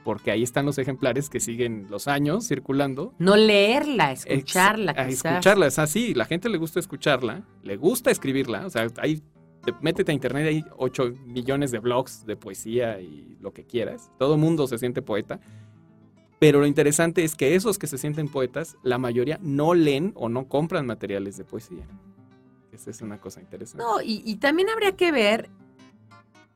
Porque ahí están los ejemplares que siguen los años circulando. No leerla, escucharla. Ex escucharla, es así. La gente le gusta escucharla, le gusta escribirla. O sea, ahí, métete a internet, hay 8 millones de blogs de poesía y lo que quieras. Todo mundo se siente poeta. Pero lo interesante es que esos que se sienten poetas, la mayoría no leen o no compran materiales de poesía. Esa es una cosa interesante. No, y, también habría que ver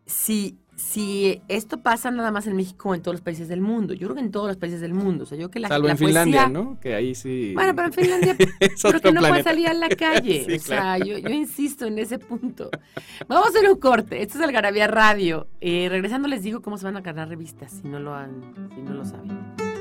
si, si esto pasa nada más en México o en todos los países del mundo. Yo creo que en todos los países del mundo. O sea, yo que la, Salvo en Finlandia, ¿no? Que ahí sí. Bueno, pero en Finlandia, porque no puede salir a la calle. o sea, yo, insisto en ese punto. Vamos a hacer un corte. Esto es Algarabía Radio. Eh, regresando les digo cómo se van a ganar revistas, si no lo han, si no lo saben.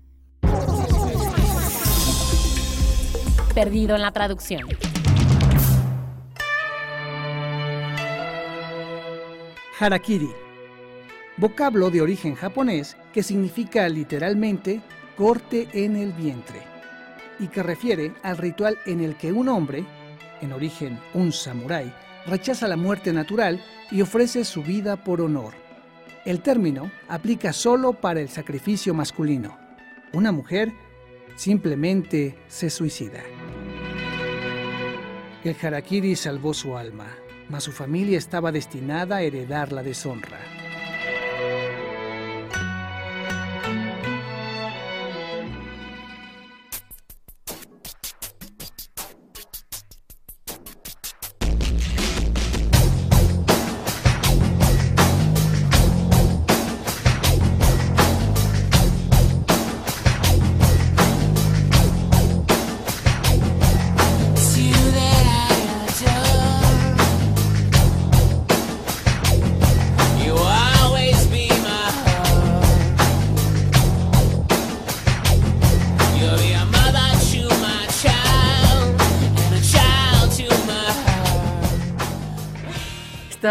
perdido en la traducción. Harakiri. Vocablo de origen japonés que significa literalmente corte en el vientre y que refiere al ritual en el que un hombre, en origen un samurái, rechaza la muerte natural y ofrece su vida por honor. El término aplica solo para el sacrificio masculino. Una mujer simplemente se suicida. El harakiri salvó su alma, mas su familia estaba destinada a heredar la deshonra.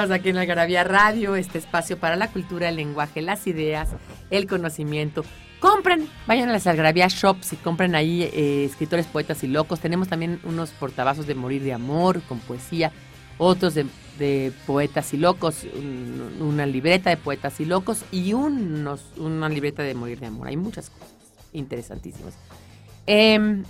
Aquí en Algarabía Radio, este espacio para la cultura, el lenguaje, las ideas, el conocimiento. Compren, vayan a las Algarabía Shops y compren ahí eh, escritores, poetas y locos. Tenemos también unos portavasos de Morir de Amor con poesía, otros de, poetas y locos, una libreta de poetas y locos y unos, una libreta de Morir de Amor. Hay muchas cosas interesantísimas. Eh,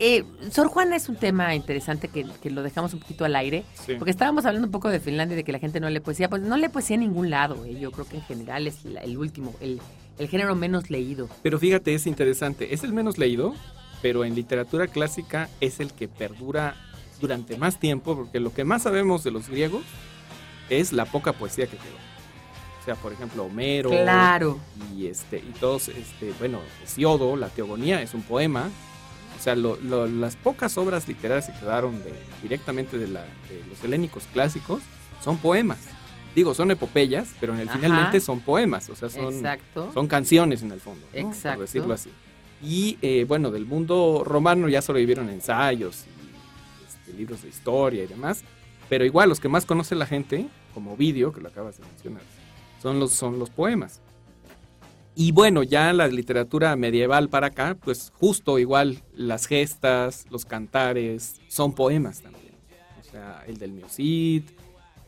eh, Sor Juana es un tema interesante que, lo dejamos un poquito al aire, porque estábamos hablando un poco de Finlandia y de que la gente no lee poesía. Pues no lee poesía en ningún lado. Eh. Yo creo que en general es el último, el, género menos leído. Pero fíjate, es interesante. Es el menos leído, pero en literatura clásica es el que perdura durante más tiempo, porque lo que más sabemos de los griegos es la poca poesía que quedó. O sea, por ejemplo, Homero. Claro. Y, este, y todos, este, bueno, Hesiodo, la Teogonía, es un poema o sea, las pocas obras literarias que quedaron directamente de, los helénicos clásicos son poemas. Digo, son epopeyas, pero en el finalmente son poemas, o sea, son, son canciones en el fondo, por decirlo así. Y eh, bueno, del mundo romano ya sobrevivieron ensayos, y, este, libros de historia y demás, pero igual los que más conoce la gente, como vídeo, que lo acabas de mencionar, son los, son los poemas. Y bueno, ya la literatura medieval para acá, pues justo igual las gestas, los cantares, son poemas también. O sea, el del Miocid,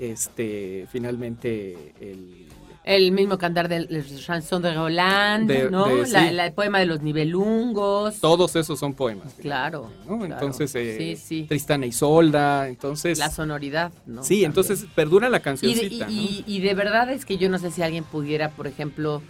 este, finalmente el... El mismo cantar del chanson de Roland, ¿no? el poema de los nivelungos. Todos esos son poemas. Claro. Entonces, eh, Tristana y Solda, entonces... La sonoridad, ¿no? Sí, entonces perdura la cancioncita. y de verdad es que yo no sé si alguien pudiera, por ejemplo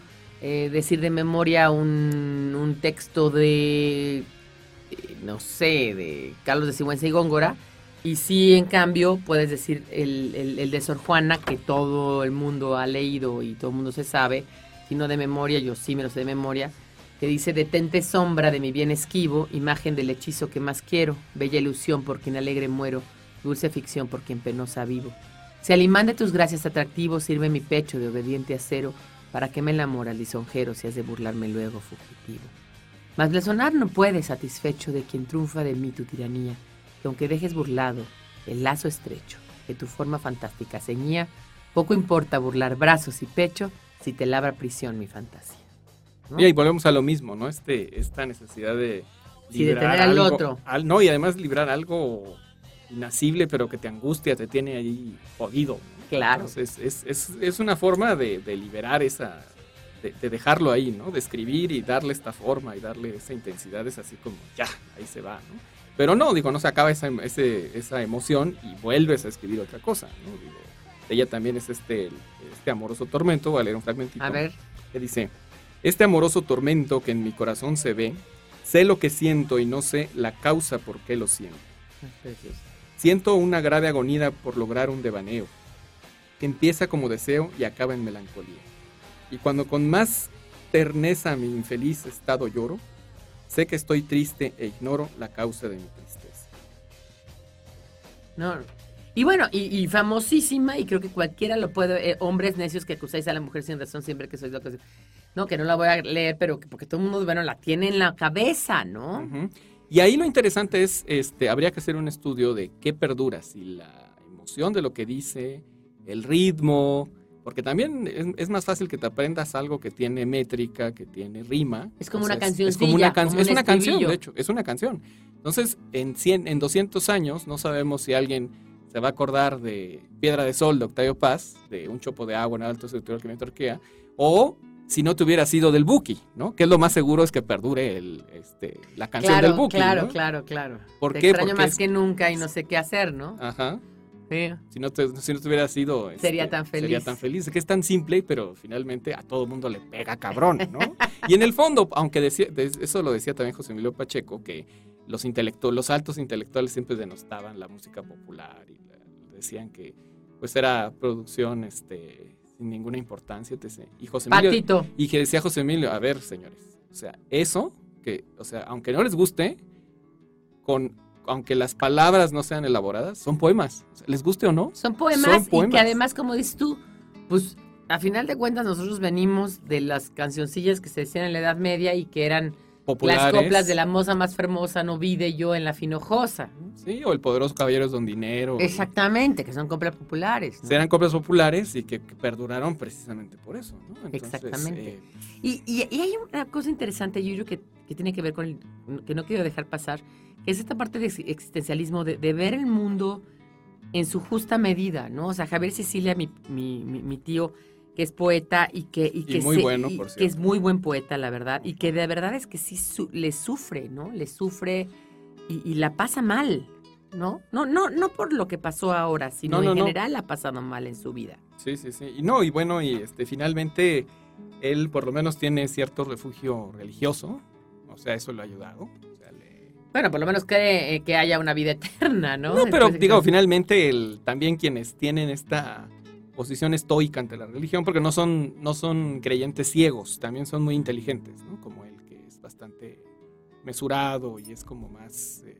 eh, decir de memoria un, un texto de, eh, no sé, de Carlos de Sigüenza y Góngora. Y sí, en cambio, puedes decir el, el, de Sor Juana, que todo el mundo ha leído y todo el mundo se sabe, sino de memoria, yo sí me lo sé de memoria, que dice, detente sombra de mi bien esquivo, imagen del hechizo que más quiero, bella ilusión por quien alegre muero, dulce ficción por quien penosa vivo. Si al imán de tus gracias atractivos sirve mi pecho de obediente acero, ¿Para qué me enamora lisonjero si has de burlarme luego fugitivo? Mas blasonar no puede satisfecho de quien triunfa de mí tu tiranía, que aunque dejes burlado el lazo estrecho que tu forma fantástica ceñía, poco importa burlar brazos y pecho si te labra prisión mi fantasía. Y volvemos a lo mismo, ¿no? Este, esta necesidad de librar al otro. no, y además librar algo inacible, pero que te angustia, te tiene ahí jodido. Claro. Entonces, es, es, es una forma de, de liberar esa, de, dejarlo ahí, ¿no? De escribir y darle esta forma y darle esa intensidad, es así como, ya, ahí se va, ¿no? Pero no, digo, no se acaba esa, ese, esa emoción y vuelves a escribir otra cosa, ¿no? Digo, ella también es este, este amoroso tormento, voy a leer un fragmentito. A ver. Que dice, este amoroso tormento que en mi corazón se ve, sé lo que siento y no sé la causa por qué lo siento. Siento una grave agonía por lograr un devaneo que empieza como deseo y acaba en melancolía. Y cuando con más terneza mi infeliz estado lloro, sé que estoy triste e ignoro la causa de mi tristeza. No. Y bueno, y, famosísima, y creo que cualquiera lo puede, eh, hombres necios que acusáis a la mujer sin razón siempre que sois locos. No, que no la voy a leer, pero que porque todo el mundo, bueno, la tiene en la cabeza, ¿no? Y ahí lo interesante es, este, habría que hacer un estudio de qué perdura, si la emoción de lo que dice, el ritmo, porque también es, más fácil que te aprendas algo que tiene métrica, que tiene rima. Es como una canción. Es como una canción, es una canción, de hecho, es una canción. Entonces, en 100, en 200 años no sabemos si alguien se va a acordar de Piedra de Sol de Octavio Paz, de un chopo de agua en alto sector que me torquea, o si no te hubiera sido del Buki, ¿no? Que es lo más seguro es que perdure el, este, la canción del Buki. Claro, claro, claro. ¿Por te qué? Extraño más que nunca y no sé qué hacer, ¿no? Ajá. Si no te, si no hubiera sido... sería este, tan feliz. Sería tan feliz. Que es tan simple, pero finalmente a todo mundo le pega cabrón, ¿no? y en el fondo, aunque decía, eso lo decía también José Emilio Pacheco, que los, los altos intelectuales siempre denostaban la música popular y decían que pues era producción este, sin ninguna importancia. Y José Emilio... Y que decía José Emilio, a ver, señores, o sea, eso, que, o sea, aunque no les guste, con aunque las palabras no sean elaboradas, son poemas. ¿Les guste o no? Son poemas, y que además, como dices tú, pues a final de cuentas nosotros venimos de las cancioncillas que se decían en la Edad Media y que eran populares. Las coplas de la moza más fermosa no vide yo en la finojosa. Sí, o el poderoso caballero es don dinero. Exactamente, que son coplas populares. ¿no? Eran coplas populares y que, que, perduraron precisamente por eso, ¿no? Entonces, Exactamente. Eh, y, y, y, hay una cosa interesante, Yuyo, que, que tiene que ver con, el, que no quiero dejar pasar, es esta parte de existencialismo, de, de, ver el mundo en su justa medida, ¿no? O sea, Javier Sicilia, mi, mi, mi, mi tío, que es poeta y que, y que, y muy se, bueno, y por que es muy buen poeta, la verdad, y que de verdad es que sí su, le sufre, ¿no? Le sufre y, la pasa mal, ¿no? No, no, no por lo que pasó ahora, sino No, no, en no. general ha pasado mal en su vida. Sí, sí, sí. Y no, y bueno, y este finalmente él por lo menos tiene cierto refugio religioso. O sea, eso le ha ayudado. O sea. Bueno, por lo menos cree eh, que haya una vida eterna, ¿no? No, pero Después que- digo, finalmente el, también quienes tienen esta posición estoica ante la religión, porque no son, no son creyentes ciegos, también son muy inteligentes, ¿no? Como él, que es bastante mesurado y es como más... eh,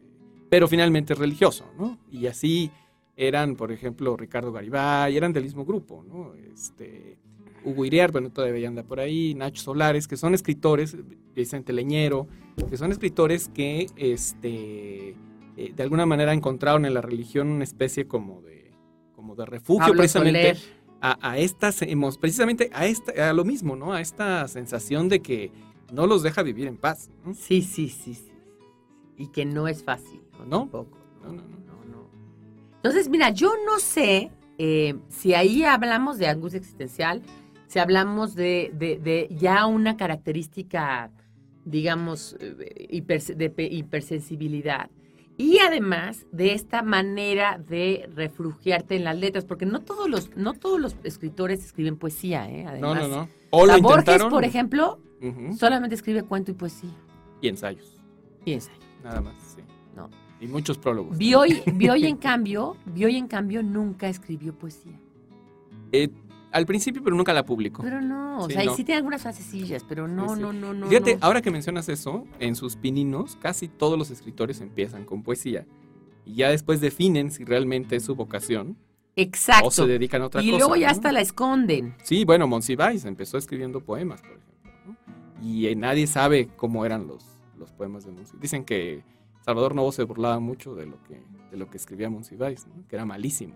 pero finalmente es religioso, ¿no? Y así eran, por ejemplo, Ricardo Garibay, eran del mismo grupo, ¿no? Este, Hugo Iriar, bueno, todavía anda por ahí, Nacho Solares, que son escritores, Vicente Leñero, que son escritores que, este, eh, de alguna manera encontraron en la religión una especie como de, como de refugio, Pablo precisamente a, a estas, hemos- precisamente a esta, a lo mismo, ¿no? A esta sensación de que no los deja vivir en paz, ¿no? Sí, sí, sí, sí. Y que no es fácil, ¿no? No. Tampoco. No, no, no. no, no. Entonces, mira, yo no sé eh, si ahí hablamos de angustia existencial, si hablamos de, de- de ya una característica, digamos, eh, hiper- de pe- hipersensibilidad. Y además de esta manera de refugiarte en las letras, porque no todos los, no todos los escritores escriben poesía, ¿eh? No, Además, no, no. O lo O sea, Borges, por ejemplo, solamente escribe cuento y poesía. Y ensayos, Y ensayo. nada más, sí. No. Y muchos prólogos. Bioy, Bioy, en cambio, Bioy, en cambio, nunca escribió poesía. Eh, al principio, pero nunca la publicó. Pero no, o Sí, sea, y no. sí tiene algunas frasecillas, pero no, Sí, sí. no, no, no. Fíjate, no. ahora que mencionas eso, en sus pininos, casi todos los escritores empiezan con poesía. Y ya después definen si realmente es su vocación Exacto. o se dedican a otra y cosa. luego ya ¿no? hasta la esconden. Sí, bueno, Monsiváis empezó escribiendo poemas, por ejemplo. ¿no? Y eh, nadie sabe cómo eran los, los poemas de Monsiváis. Dicen que Salvador Novo se burlaba mucho de lo que, de lo que escribía Monsiváis, ¿no? que era malísimo.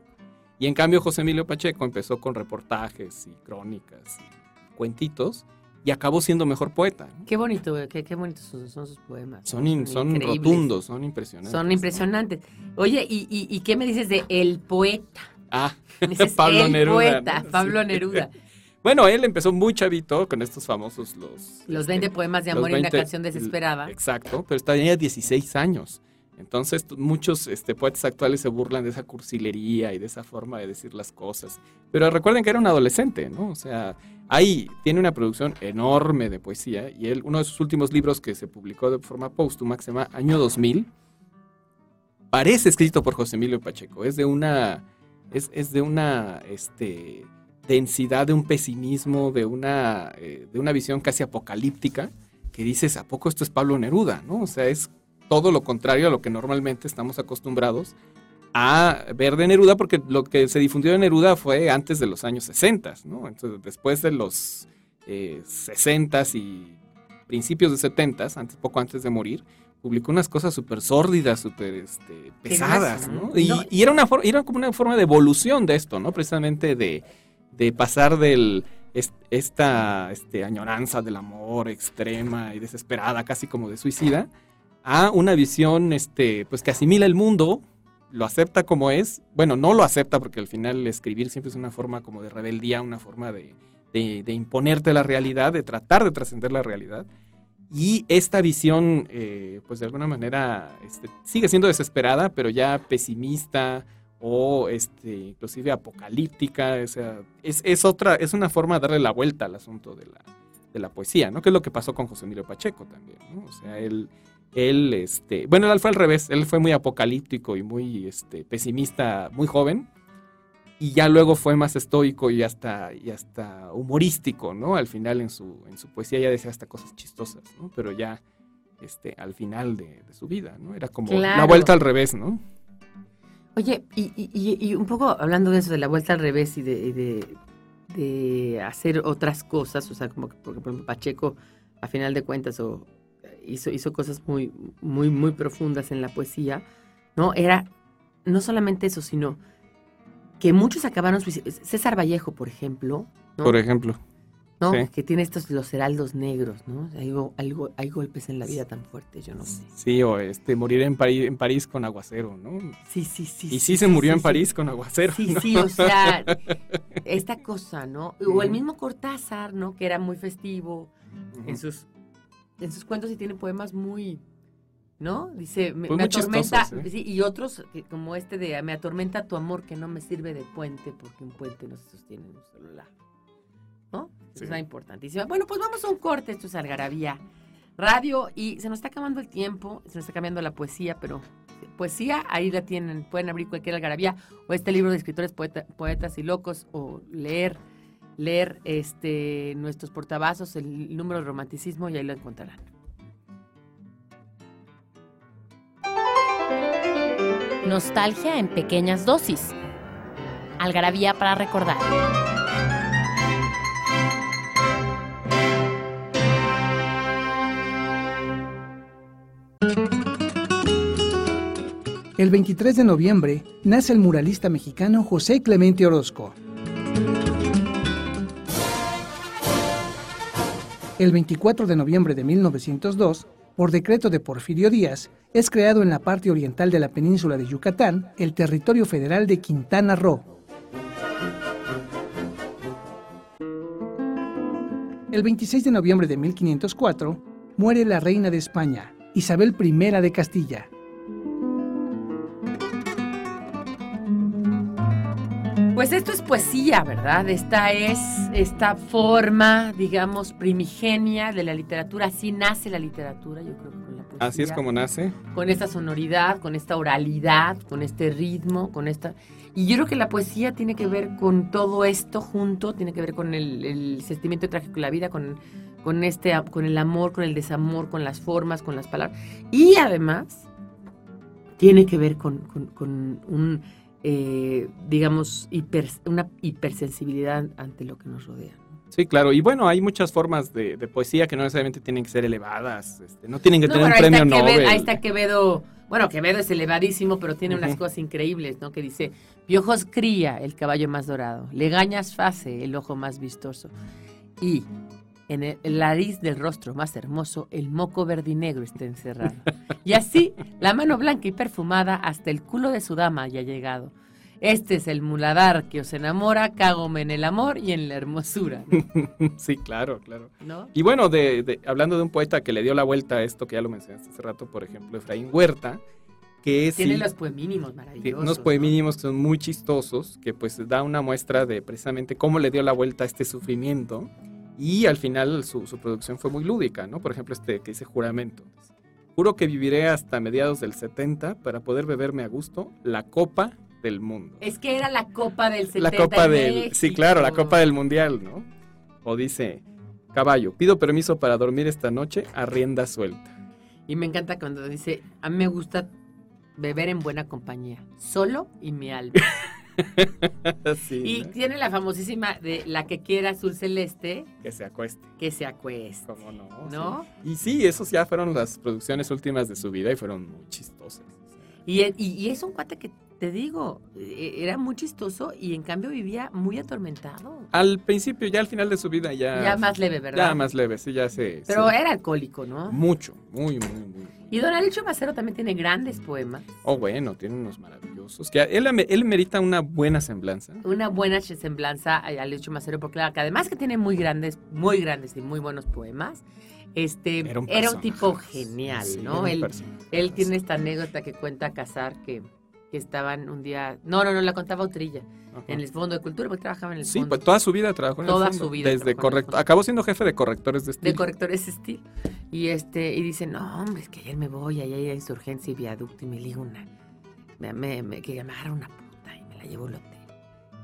Y en cambio José Emilio Pacheco empezó con reportajes y crónicas y cuentitos y acabó siendo mejor poeta. ¿no? Qué bonito, qué, qué bonitos son, son sus poemas. Son, in- son rotundos, son impresionantes. Son ¿no? impresionantes. Oye, ¿y, y, y qué me dices de El Poeta? Ah, Pablo el Neruda. Poeta, ¿no? Pablo Sí. Neruda. Bueno, él empezó muy chavito con estos famosos los... Los este, 20 poemas de amor y una 20 canción desesperada. Exacto, pero tenía 16 años. Entonces muchos este, poetas actuales se burlan de esa cursilería y de esa forma de decir las cosas. Pero recuerden que era un adolescente, ¿no? O sea, ahí tiene una producción enorme de poesía y él, uno de sus últimos libros que se publicó de forma póstuma, se llama Año 2000, parece escrito por José Emilio Pacheco. Es de una, es, es de una, este, densidad, de un pesimismo, de una, eh, de una visión casi apocalíptica que dices, ¿a poco esto es Pablo Neruda? ¿no? O sea, es todo lo contrario a lo que normalmente estamos acostumbrados a ver de Neruda, porque lo que se difundió de Neruda fue antes de los años 60, ¿no? Entonces, después de los eh, 60 y principios de 70, antes, poco antes de morir, publicó unas cosas súper sórdidas, súper este, pesadas, ¿no? Y, No. y era, una for- era como una forma de evolución de esto, ¿no? Precisamente de, de pasar del es- esta este, añoranza del amor extrema y desesperada, casi como de suicida, a una visión este, pues que asimila el mundo, lo acepta como es, bueno, no lo acepta porque al final escribir siempre es una forma como de rebeldía, una forma de, de- de imponerte la realidad, de tratar de trascender la realidad. Y esta visión, eh, pues de alguna manera, este, sigue siendo desesperada, pero ya pesimista o este, inclusive apocalíptica. es, es otra, es una forma de darle la vuelta al asunto de la, de la poesía, ¿no? Que es lo que pasó con José Emilio Pacheco también. O sea, él, él, este, bueno, él fue al revés, él fue muy apocalíptico y muy este, pesimista, muy joven, y ya luego fue más estoico y hasta, y hasta humorístico, ¿no? Al final en su, en su poesía ya decía hasta cosas chistosas, ¿no? Pero ya este, al final de, de su vida, ¿no? Era como la Claro. vuelta al revés, ¿no? Oye, y, y- y- un poco hablando de eso, de la vuelta al revés y de, de, de hacer otras cosas, o sea, como que, porque, por ejemplo, Pacheco, a final de cuentas, o hizo, hizo cosas muy, muy, muy profundas en la poesía, ¿no? Era no solamente eso, sino que muchos acabaron César Vallejo, por ejemplo. Por ejemplo. ¿no? Que tiene estos los heraldos negros, ¿no? Hay, algo, hay golpes en la vida tan fuertes, yo no sé. Sí, o este, morir en París, en París con aguacero, ¿no? Sí, sí, sí. Y sí, se murió en París con aguacero. Sí, sí, o sea, esta cosa, ¿no? O el mismo Cortázar, ¿no? Que era muy festivo en, sus, en sus cuentos y tiene poemas muy, ¿no? Dice, me, pues atormenta, y otros como este de, me atormenta tu amor que no me sirve de puente porque un puente no se sostiene en un celular. ¿no? Eso es importantísimo. Bueno, pues vamos a un corte, esto es Algarabía Radio y se nos está acabando el tiempo, se nos está cambiando la poesía, pero poesía ahí la tienen, pueden abrir cualquier Algarabía o este libro de escritores poetas y locos o leer leer este nuestros portavasos, el número de romanticismo y ahí lo encontrarán. Nostalgia en pequeñas dosis. Algarabía para recordar. El 23 de noviembre nace el muralista mexicano José Clemente Orozco. El 24 de noviembre de 1902, por decreto de Porfirio Díaz, es creado en la parte oriental de la península de Yucatán el territorio federal de Quintana Roo. El 26 de noviembre de 1504 muere la reina de España, Isabel I de Castilla. Pues esto es poesía, ¿verdad? Esta es esta forma, digamos, primigenia de la literatura. Así nace la literatura, yo creo, con la poesía. Así es como nace. Con esta sonoridad, con esta oralidad, con este ritmo, con esta... Y yo creo que la poesía tiene que ver con todo esto junto, tiene que ver con el, sentimiento trágico de la vida, con, con, este, con el amor, con el desamor, con las formas, con las palabras. Y además, tiene que ver con un eh, digamos, una hipersensibilidad ante lo que nos rodea. Sí, claro. Y bueno, hay muchas formas de, poesía que no necesariamente tienen que ser elevadas. Este, no tienen que tener un premio Nobel. Ahí está Quevedo. Bueno, Quevedo es elevadísimo, pero tiene unas cosas increíbles, ¿no? Que dice, Piojos cría el caballo más dorado, legañas face el ojo más vistoso. Y en el, nariz del rostro más hermoso, el moco verdinegro está encerrado. Y así, la mano blanca y perfumada, hasta el culo de su dama ya ha llegado. Este es el muladar que os enamora, cágome en el amor y en la hermosura. sí, claro, claro. Y bueno, de, hablando de un poeta que le dio la vuelta a esto, que ya lo mencionaste hace rato, por ejemplo, Efraín Huerta, que Tiene los poemínimos maravillosos. Unos poemínimos que son muy chistosos, que pues da una muestra de precisamente cómo le dio la vuelta a este sufrimiento y al final su, producción fue muy lúdica, ¿no? Por ejemplo, este que dice juramento. Juro que viviré hasta mediados del 70 para poder beberme a gusto la copa del mundo. Es que era la copa del 70. La copa del... Sí, claro, la copa del mundial, ¿no? O dice, caballo, pido permiso para dormir esta noche a rienda suelta. Y me encanta cuando dice, a mí me gusta beber en buena compañía, solo y mi alma. y tiene la famosísima de la que quiera azul celeste. Que se acueste. Que se acueste. ¿Cómo no? Y sí, esos ya fueron las producciones últimas de su vida y fueron muy chistosas. Y, y, es un cuate que te digo, e, era muy chistoso y en cambio vivía muy atormentado. Al principio, ya al final de su vida ya... Ya más leve, ¿verdad? Ya más leve, sí, ya se... Pero era alcohólico, ¿no? Mucho, muy, muy, muy. Y Don Alicho Macero también tiene grandes poemas. Oh, bueno, tiene unos maravillosos. Que él, él merita una buena semblanza. Una buena semblanza a Alicho Macero, porque claro, que además que tiene muy grandes, muy grandes y muy buenos poemas, este, era un, tipo genial, ¿no? Él, él tiene esta anécdota que cuenta Casar que que estaban un día. No, no, no, la contaba Utrilla. En el Fondo de Cultura, porque trabajaba en el sí, fondo. Sí, pues toda su vida trabajó en toda el fondo. su vida. Desde correcto. Acabó siendo jefe de correctores de estilo. De correctores de estilo. Y, este, y dice: No, hombre, es que ayer me voy, allá hay insurgencia y viaducto, y me ligo una. Me, me, me, que llamara una puta y me la llevo al hotel.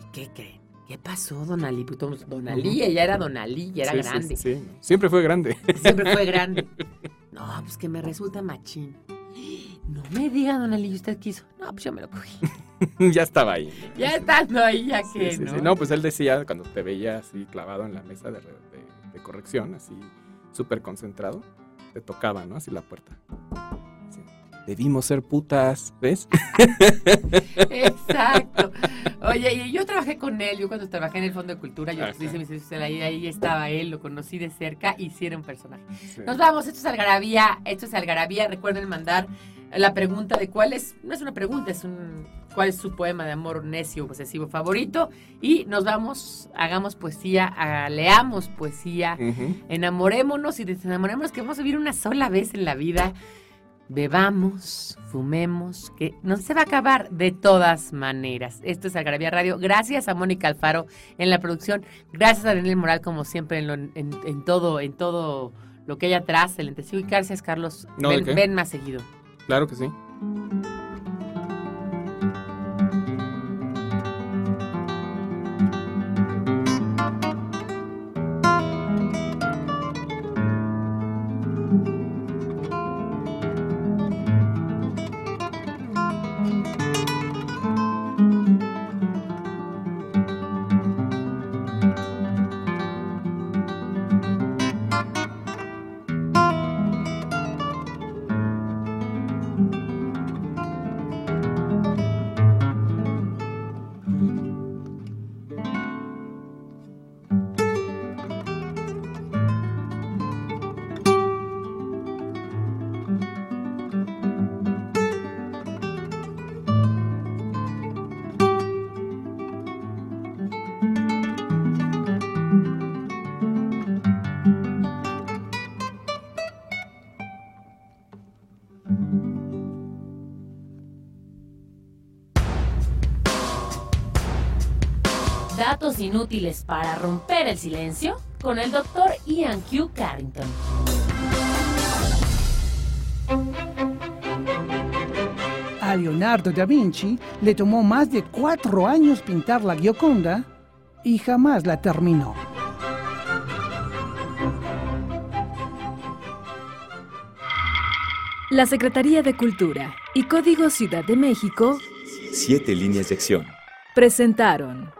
¿Y qué creen? ¿Qué pasó, Don Ali? Pues, don Ali, ella era Don Ali, ya era grande. Sí, sí, siempre fue grande. Siempre fue grande. No, pues que me resulta machín. No me diga, don Ali, ¿usted quiso? No, pues yo me lo cogí. ya estaba ahí. Ya estando ahí, ya que, ¿no? no, pues él decía, cuando te veía así clavado en la mesa de, corrección, así súper concentrado, te tocaba, ¿no? Así la puerta. Debimos ser putas, ¿ves? Exacto. Oye, y yo trabajé con él, yo cuando trabajé en el Fondo de Cultura, yo dice ahí, ahí estaba él, lo conocí de cerca y sí era un personaje. Nos vamos, esto es Algarabía, esto es Algarabía, recuerden mandar la pregunta de cuál es, no es una pregunta, es un cuál es su poema de amor necio posesivo favorito y nos vamos, hagamos poesía, leamos poesía, enamorémonos y desenamorémonos que vamos a vivir una sola vez en la vida bebamos, fumemos, que no se va a acabar de todas maneras. Esto es Algarabía Radio. Gracias a Mónica Alfaro en la producción. Gracias a Daniel Moral, como siempre, en, todo, en todo lo que hay atrás, el intensivo. Y gracias, Carlos. ven más seguido. Claro que sí. Inútiles para romper el silencio con el doctor Ian Q. Carrington. A Leonardo da Vinci le tomó más de cuatro años pintar la Gioconda y jamás la terminó. La Secretaría de Cultura y Código Ciudad de México, siete líneas de acción, presentaron